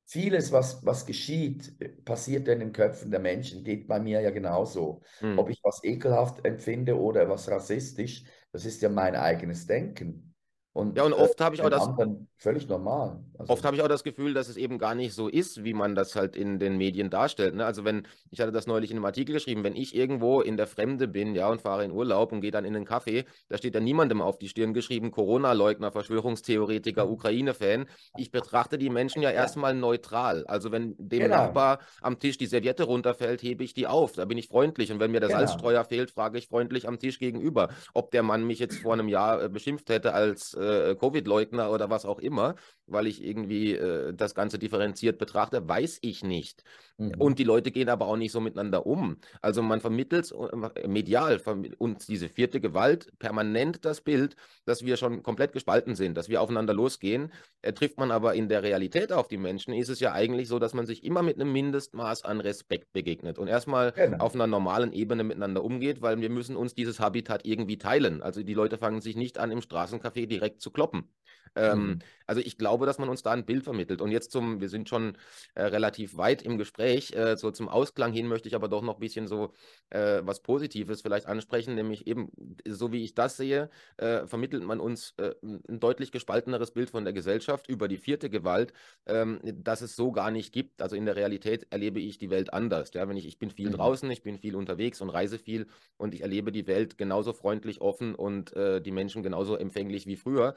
vieles, was, was geschieht, passiert in den Köpfen der Menschen, geht bei mir ja genauso. Hm. Ob ich was ekelhaft empfinde oder was rassistisch, das ist ja mein eigenes Denken. Und, ja, und oft äh, habe ich auch das. Völlig normal. Also, oft habe ich auch das Gefühl, dass es eben gar nicht so ist, wie man das halt in den Medien darstellt. Ne? Also, wenn, ich hatte das neulich in einem Artikel geschrieben, wenn ich irgendwo in der Fremde bin, ja, und fahre in Urlaub und gehe dann in einen Café, da steht ja niemandem auf die Stirn geschrieben, Corona-Leugner, Verschwörungstheoretiker, Ukraine-Fan. Ich betrachte die Menschen ja erstmal neutral. Also, wenn dem genau. Nachbar am Tisch die Serviette runterfällt, hebe ich die auf. Da bin ich freundlich. Und wenn mir das genau. Salzstreuer fehlt, frage ich freundlich am Tisch gegenüber, ob der Mann mich jetzt vor einem Jahr äh, beschimpft hätte als äh, Covid-Leugner oder was auch immer, weil ich irgendwie äh, das Ganze differenziert betrachte, weiß ich nicht. Mhm. Und die Leute gehen aber auch nicht so miteinander um. Also man vermittelt äh, medial vermittelt uns diese vierte Gewalt permanent das Bild, dass wir schon komplett gespalten sind, dass wir aufeinander losgehen. Äh, trifft man aber in der Realität auf die Menschen, ist es ja eigentlich so, dass man sich immer mit einem Mindestmaß an Respekt begegnet und erstmal genau. auf einer normalen Ebene miteinander umgeht, weil wir müssen uns dieses Habitat irgendwie teilen. Also die Leute fangen sich nicht an, im Straßencafé direkt zu kloppen. Ähm, mhm. Also ich glaube, dass man uns da ein Bild vermittelt. Und jetzt zum, wir sind schon äh, relativ weit im Gespräch, äh, so zum Ausklang hin möchte ich aber doch noch ein bisschen so äh, was Positives vielleicht ansprechen, nämlich eben, so wie ich das sehe, äh, vermittelt man uns äh, ein deutlich gespalteneres Bild von der Gesellschaft über die vierte Gewalt, ähm, dass es so gar nicht gibt. Also in der Realität erlebe ich die Welt anders. Ja, wenn ich, ich bin viel mhm. draußen, ich bin viel unterwegs und reise viel und ich erlebe die Welt genauso freundlich, offen und äh, die Menschen genauso empfänglich wie früher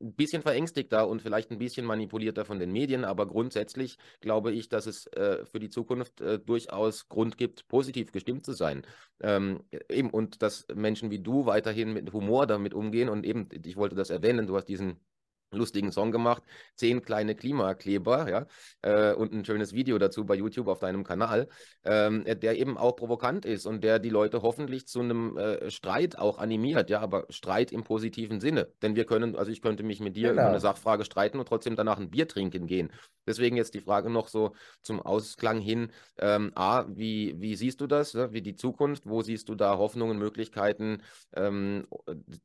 ein bisschen verängstigter und vielleicht ein bisschen manipulierter von den Medien, aber grundsätzlich glaube ich, dass es äh, für die Zukunft äh, durchaus Grund gibt, positiv gestimmt zu sein. Ähm, eben, und dass Menschen wie du weiterhin mit Humor damit umgehen und eben, ich wollte das erwähnen, du hast diesen lustigen Song gemacht, zehn kleine Klimakleber, ja, äh, und ein schönes Video dazu bei YouTube auf deinem Kanal, ähm, der eben auch provokant ist und der die Leute hoffentlich zu einem äh, Streit auch animiert, ja, aber Streit im positiven Sinne. Denn wir können, also ich könnte mich mit dir genau. über eine Sachfrage streiten und trotzdem danach ein Bier trinken gehen. Deswegen jetzt die Frage noch so zum Ausklang hin, ähm, A, wie, wie siehst du das, ja, wie die Zukunft, wo siehst du da Hoffnungen, Möglichkeiten ähm,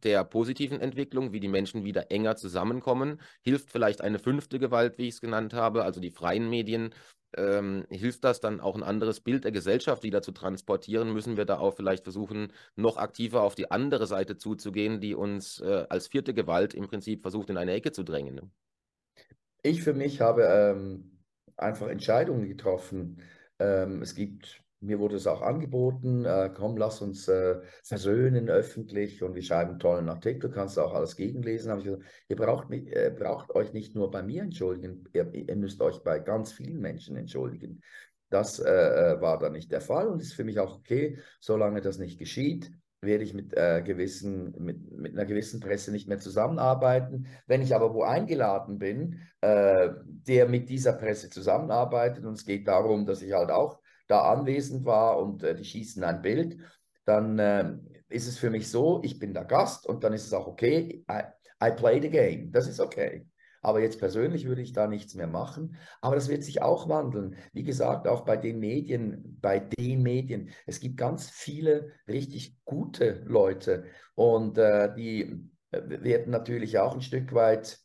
der positiven Entwicklung, wie die Menschen wieder enger zusammenkommen? Kommen. Hilft vielleicht eine fünfte Gewalt, wie ich es genannt habe, also die freien Medien. Ähm, hilft das dann auch ein anderes Bild der Gesellschaft wieder zu transportieren? Müssen wir da auch vielleicht versuchen, noch aktiver auf die andere Seite zuzugehen, die uns äh, als vierte Gewalt im Prinzip versucht, in eine Ecke zu drängen? Ne? Ich für mich habe ähm, einfach Entscheidungen getroffen. Ähm, es gibt mir wurde es auch angeboten, äh, komm, lass uns äh, versöhnen öffentlich und wir schreiben einen tollen Artikel, kannst du auch alles gegenlesen. Habe ich gesagt, ihr braucht, äh, braucht euch nicht nur bei mir entschuldigen, ihr, ihr, müsst euch bei ganz vielen Menschen entschuldigen. Das äh, äh, war dann nicht der Fall und ist für mich auch okay, solange das nicht geschieht werde ich mit, äh, gewissen, mit, mit einer gewissen Presse nicht mehr zusammenarbeiten. Wenn ich aber wo eingeladen bin, äh, der mit dieser Presse zusammenarbeitet und es geht darum, dass ich halt auch da anwesend war und äh, die schießen ein Bild, dann äh, ist es für mich so, ich bin der Gast und dann ist es auch okay, I, I play the game, das ist okay. Aber jetzt persönlich würde ich da nichts mehr machen. Aber das wird sich auch wandeln. Wie gesagt, auch bei den Medien, bei den Medien. Es gibt ganz viele richtig gute Leute und äh, die äh, werden natürlich auch ein Stück weit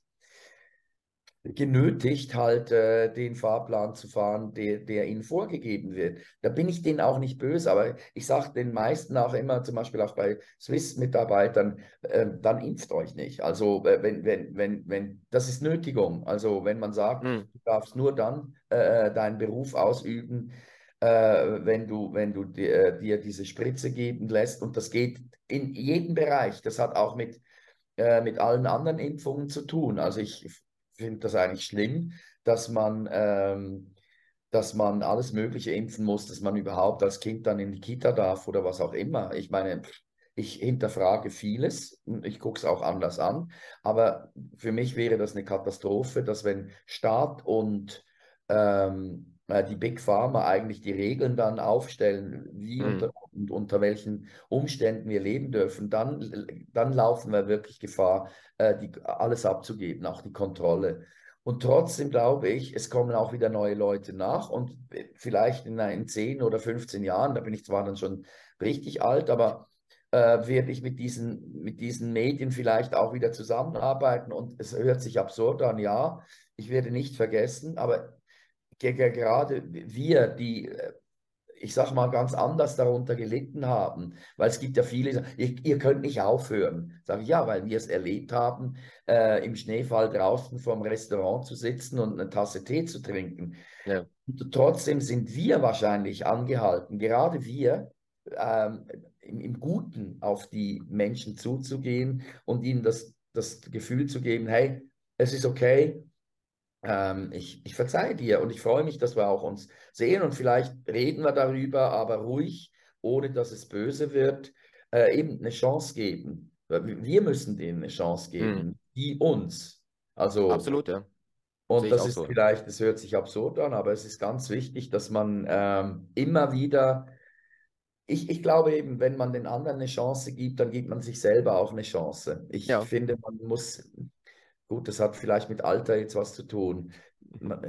genötigt, halt äh, den Fahrplan zu fahren, der, der ihnen vorgegeben wird. Da bin ich denen auch nicht böse, aber ich sage den meisten auch immer, zum Beispiel auch bei Swiss-Mitarbeitern, äh, dann impft euch nicht. Also äh, wenn, wenn, wenn, wenn, das ist Nötigung. Also wenn man sagt, mhm. du darfst nur dann äh, äh, deinen Beruf ausüben, äh, wenn du, wenn du dir, dir, diese Spritze geben lässt. Und das geht in jedem Bereich. Das hat auch mit, mit allen anderen Impfungen zu tun. Also ich finde das eigentlich schlimm, dass man, ähm, dass man alles Mögliche impfen muss, dass man überhaupt als Kind dann in die Kita darf oder was auch immer. Ich meine, ich hinterfrage vieles, ich gucke es auch anders an, aber für mich wäre das eine Katastrophe, dass wenn Staat und ähm, äh, die Big Pharma eigentlich die Regeln dann aufstellen, wie mhm. unter, und unter welchen Umständen wir leben dürfen, dann, dann laufen wir wirklich Gefahr, äh, die, alles abzugeben, auch die Kontrolle. Und trotzdem glaube ich, es kommen auch wieder neue Leute nach und vielleicht in, in 10 oder 15 Jahren, da bin ich zwar dann schon richtig alt, aber äh, werde ich mit diesen, mit diesen Medien vielleicht auch wieder zusammenarbeiten. Und es hört sich absurd an, ja, ich werde nicht vergessen, aber gerade wir, die, äh, ich sag mal, ganz anders darunter gelitten haben, weil es gibt ja viele, ihr, ihr könnt nicht aufhören. Sage ich, ja, weil wir es erlebt haben, äh, im Schneefall draußen vorm Restaurant zu sitzen und eine Tasse Tee zu trinken. Ja. Trotzdem sind wir wahrscheinlich angehalten, gerade wir, ähm, im, im Guten auf die Menschen zuzugehen und ihnen das, das Gefühl zu geben, hey, es ist okay, ähm, ich, ich verzeihe dir und ich freue mich, dass wir auch uns sehen und vielleicht reden wir darüber, aber ruhig, ohne dass es böse wird, äh, eben eine Chance geben. Wir müssen denen eine Chance geben, hm. die uns. Also, Absolut, ja. Und das ist so. vielleicht, das hört sich absurd an, aber es ist ganz wichtig, dass man ähm, immer wieder, ich, ich glaube eben, wenn man den anderen eine Chance gibt, dann gibt man sich selber auch eine Chance. Ich ja. finde, man muss Gut, das hat vielleicht mit Alter jetzt was zu tun.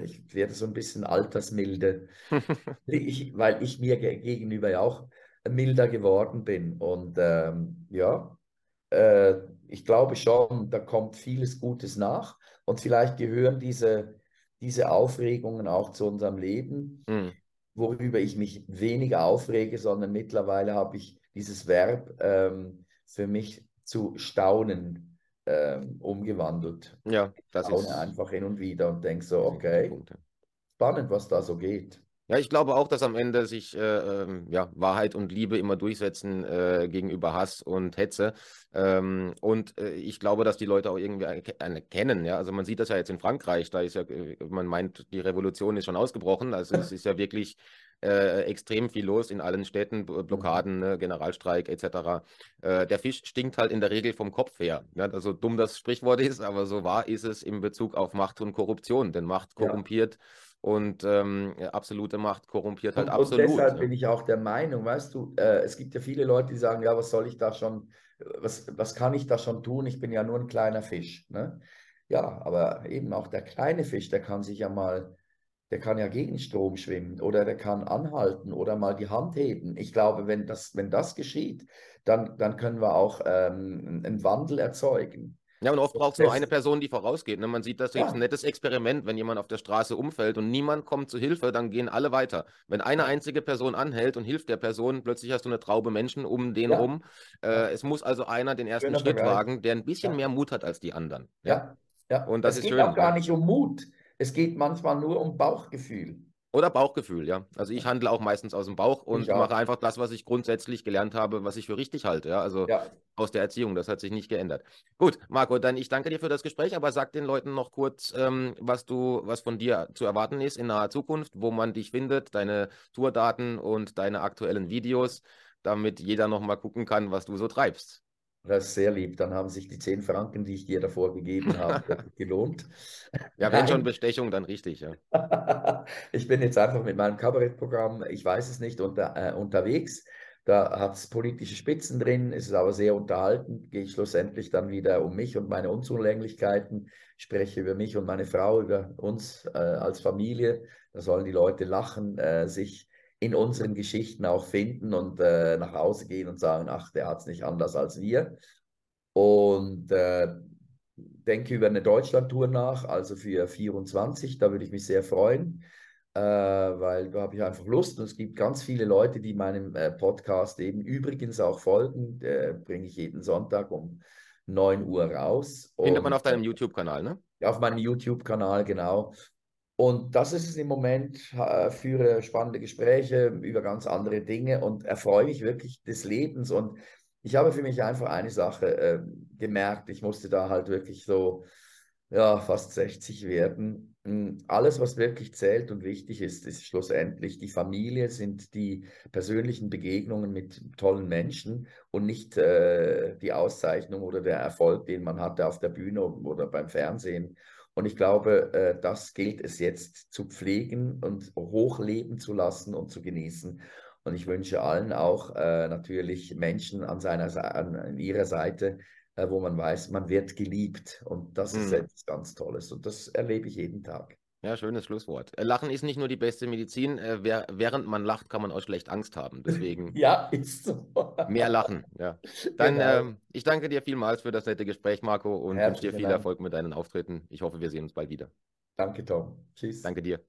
Ich werde so ein bisschen altersmilde, ich, weil ich mir gegenüber ja auch milder geworden bin. Und ähm, ja, äh, ich glaube schon, da kommt vieles Gutes nach und vielleicht gehören diese, diese Aufregungen auch zu unserem Leben, mhm. worüber ich mich weniger aufrege, sondern mittlerweile habe ich dieses Verb ähm, für mich zu staunen ähm, umgewandelt. Ja, das ist einfach hin und wieder und denke so, okay, spannend, was da so geht. Ja, ich glaube auch, dass am Ende sich äh, ähm, ja, Wahrheit und Liebe immer durchsetzen äh, gegenüber Hass und Hetze. Ähm, und äh, ich glaube, dass die Leute auch irgendwie erkennen. Ja? Also man sieht das ja jetzt in Frankreich, da ist ja, äh, man meint, die Revolution ist schon ausgebrochen. Also es ist ja wirklich äh, extrem viel los in allen Städten, Blockaden, ne, Generalstreik etc. Äh, der Fisch stinkt halt in der Regel vom Kopf her. Ja? Also dumm das Sprichwort ist, aber so wahr ist es in Bezug auf Macht und Korruption. Denn Macht korrumpiert. Ja und ähm, absolute Macht korrumpiert halt und, absolut. Und deshalb ja. bin ich auch der Meinung, weißt du, äh, es gibt ja viele Leute, die sagen, ja, was soll ich da schon, was, was kann ich da schon tun? Ich bin ja nur ein kleiner Fisch. Ne? Ja, aber eben auch der kleine Fisch, der kann sich ja mal, der kann ja gegen Strom schwimmen oder der kann anhalten oder mal die Hand heben. Ich glaube, wenn das, wenn das geschieht, dann, dann können wir auch ähm, einen Wandel erzeugen. Ja, und oft braucht es nur eine Person, die vorausgeht. Ne? Man sieht das ja. jetzt ein nettes Experiment, wenn jemand auf der Straße umfällt und niemand kommt zu Hilfe, dann gehen alle weiter. Wenn eine einzige Person anhält und hilft der Person, plötzlich hast du eine Traube Menschen um den ja. rum. Äh, es muss also einer den ersten Schritt wagen, der ein bisschen mehr Mut hat als die anderen. Ja, ja. Und das es ist geht schön. auch gar nicht um Mut. Es geht manchmal nur um Bauchgefühl. Oder Bauchgefühl, ja. Also ich handle auch meistens aus dem Bauch und mache einfach das, was ich grundsätzlich gelernt habe, was ich für richtig halte. Ja, also ja. aus der Erziehung, das hat sich nicht geändert. Gut, Marco, dann ich danke dir für das Gespräch, aber sag den Leuten noch kurz, ähm, was du, was von dir zu erwarten ist in naher Zukunft, wo man dich findet, deine Tourdaten und deine aktuellen Videos, damit jeder noch mal gucken kann, was du so treibst. Das ist sehr lieb. Dann haben sich die 10 Franken, die ich dir davor gegeben habe, gelohnt. Ja, wenn Nein. schon Bestechung, dann richtig, ja. ich bin jetzt einfach mit meinem Kabarettprogramm, ich weiß es nicht, unter, äh, unterwegs. Da hat es politische Spitzen drin, ist es aber sehr unterhalten. Gehe ich schlussendlich dann wieder um mich und meine Unzulänglichkeiten, spreche über mich und meine Frau, über uns äh, als Familie. Da sollen die Leute lachen, äh, sich in unseren Geschichten auch finden und äh, nach Hause gehen und sagen, ach, der hat es nicht anders als wir. Und äh, denke über eine Deutschlandtour nach, also für 24, da würde ich mich sehr freuen, äh, weil da habe ich einfach Lust und es gibt ganz viele Leute, die meinem äh, Podcast eben übrigens auch folgen, bringe ich jeden Sonntag um 9 Uhr raus. Findet man auf deinem YouTube-Kanal, ne? Ja, auf meinem YouTube-Kanal, genau. Und das ist es im Moment, führe spannende Gespräche über ganz andere Dinge und erfreue mich wirklich des Lebens. Und ich habe für mich einfach eine Sache äh, gemerkt. Ich musste da halt wirklich so, ja, fast 60 werden. Hm, alles, was wirklich zählt und wichtig ist, ist schlussendlich die Familie, sind die persönlichen Begegnungen mit tollen Menschen und nicht äh, die Auszeichnung oder der Erfolg, den man hatte auf der Bühne oder beim Fernsehen. Und ich glaube, äh, das gilt es jetzt zu pflegen und hochleben zu lassen und zu genießen. Und ich wünsche allen auch äh, natürlich Menschen an, seiner, an ihrer Seite, äh, wo man weiß, man wird geliebt. Und das mhm. ist etwas ganz Tolles. Und das erlebe ich jeden Tag. Ja, schönes Schlusswort. Äh, lachen ist nicht nur die beste Medizin. Äh, während man lacht, kann man auch schlecht Angst haben. Deswegen. ja, ist so. mehr lachen. Ja. Dann, genau. ähm, ich danke dir vielmals für das nette Gespräch, Marco, und wünsche dir viel Dank. Erfolg mit deinen Auftritten. Ich hoffe, wir sehen uns bald wieder. Danke, Tom. Tschüss. Danke dir.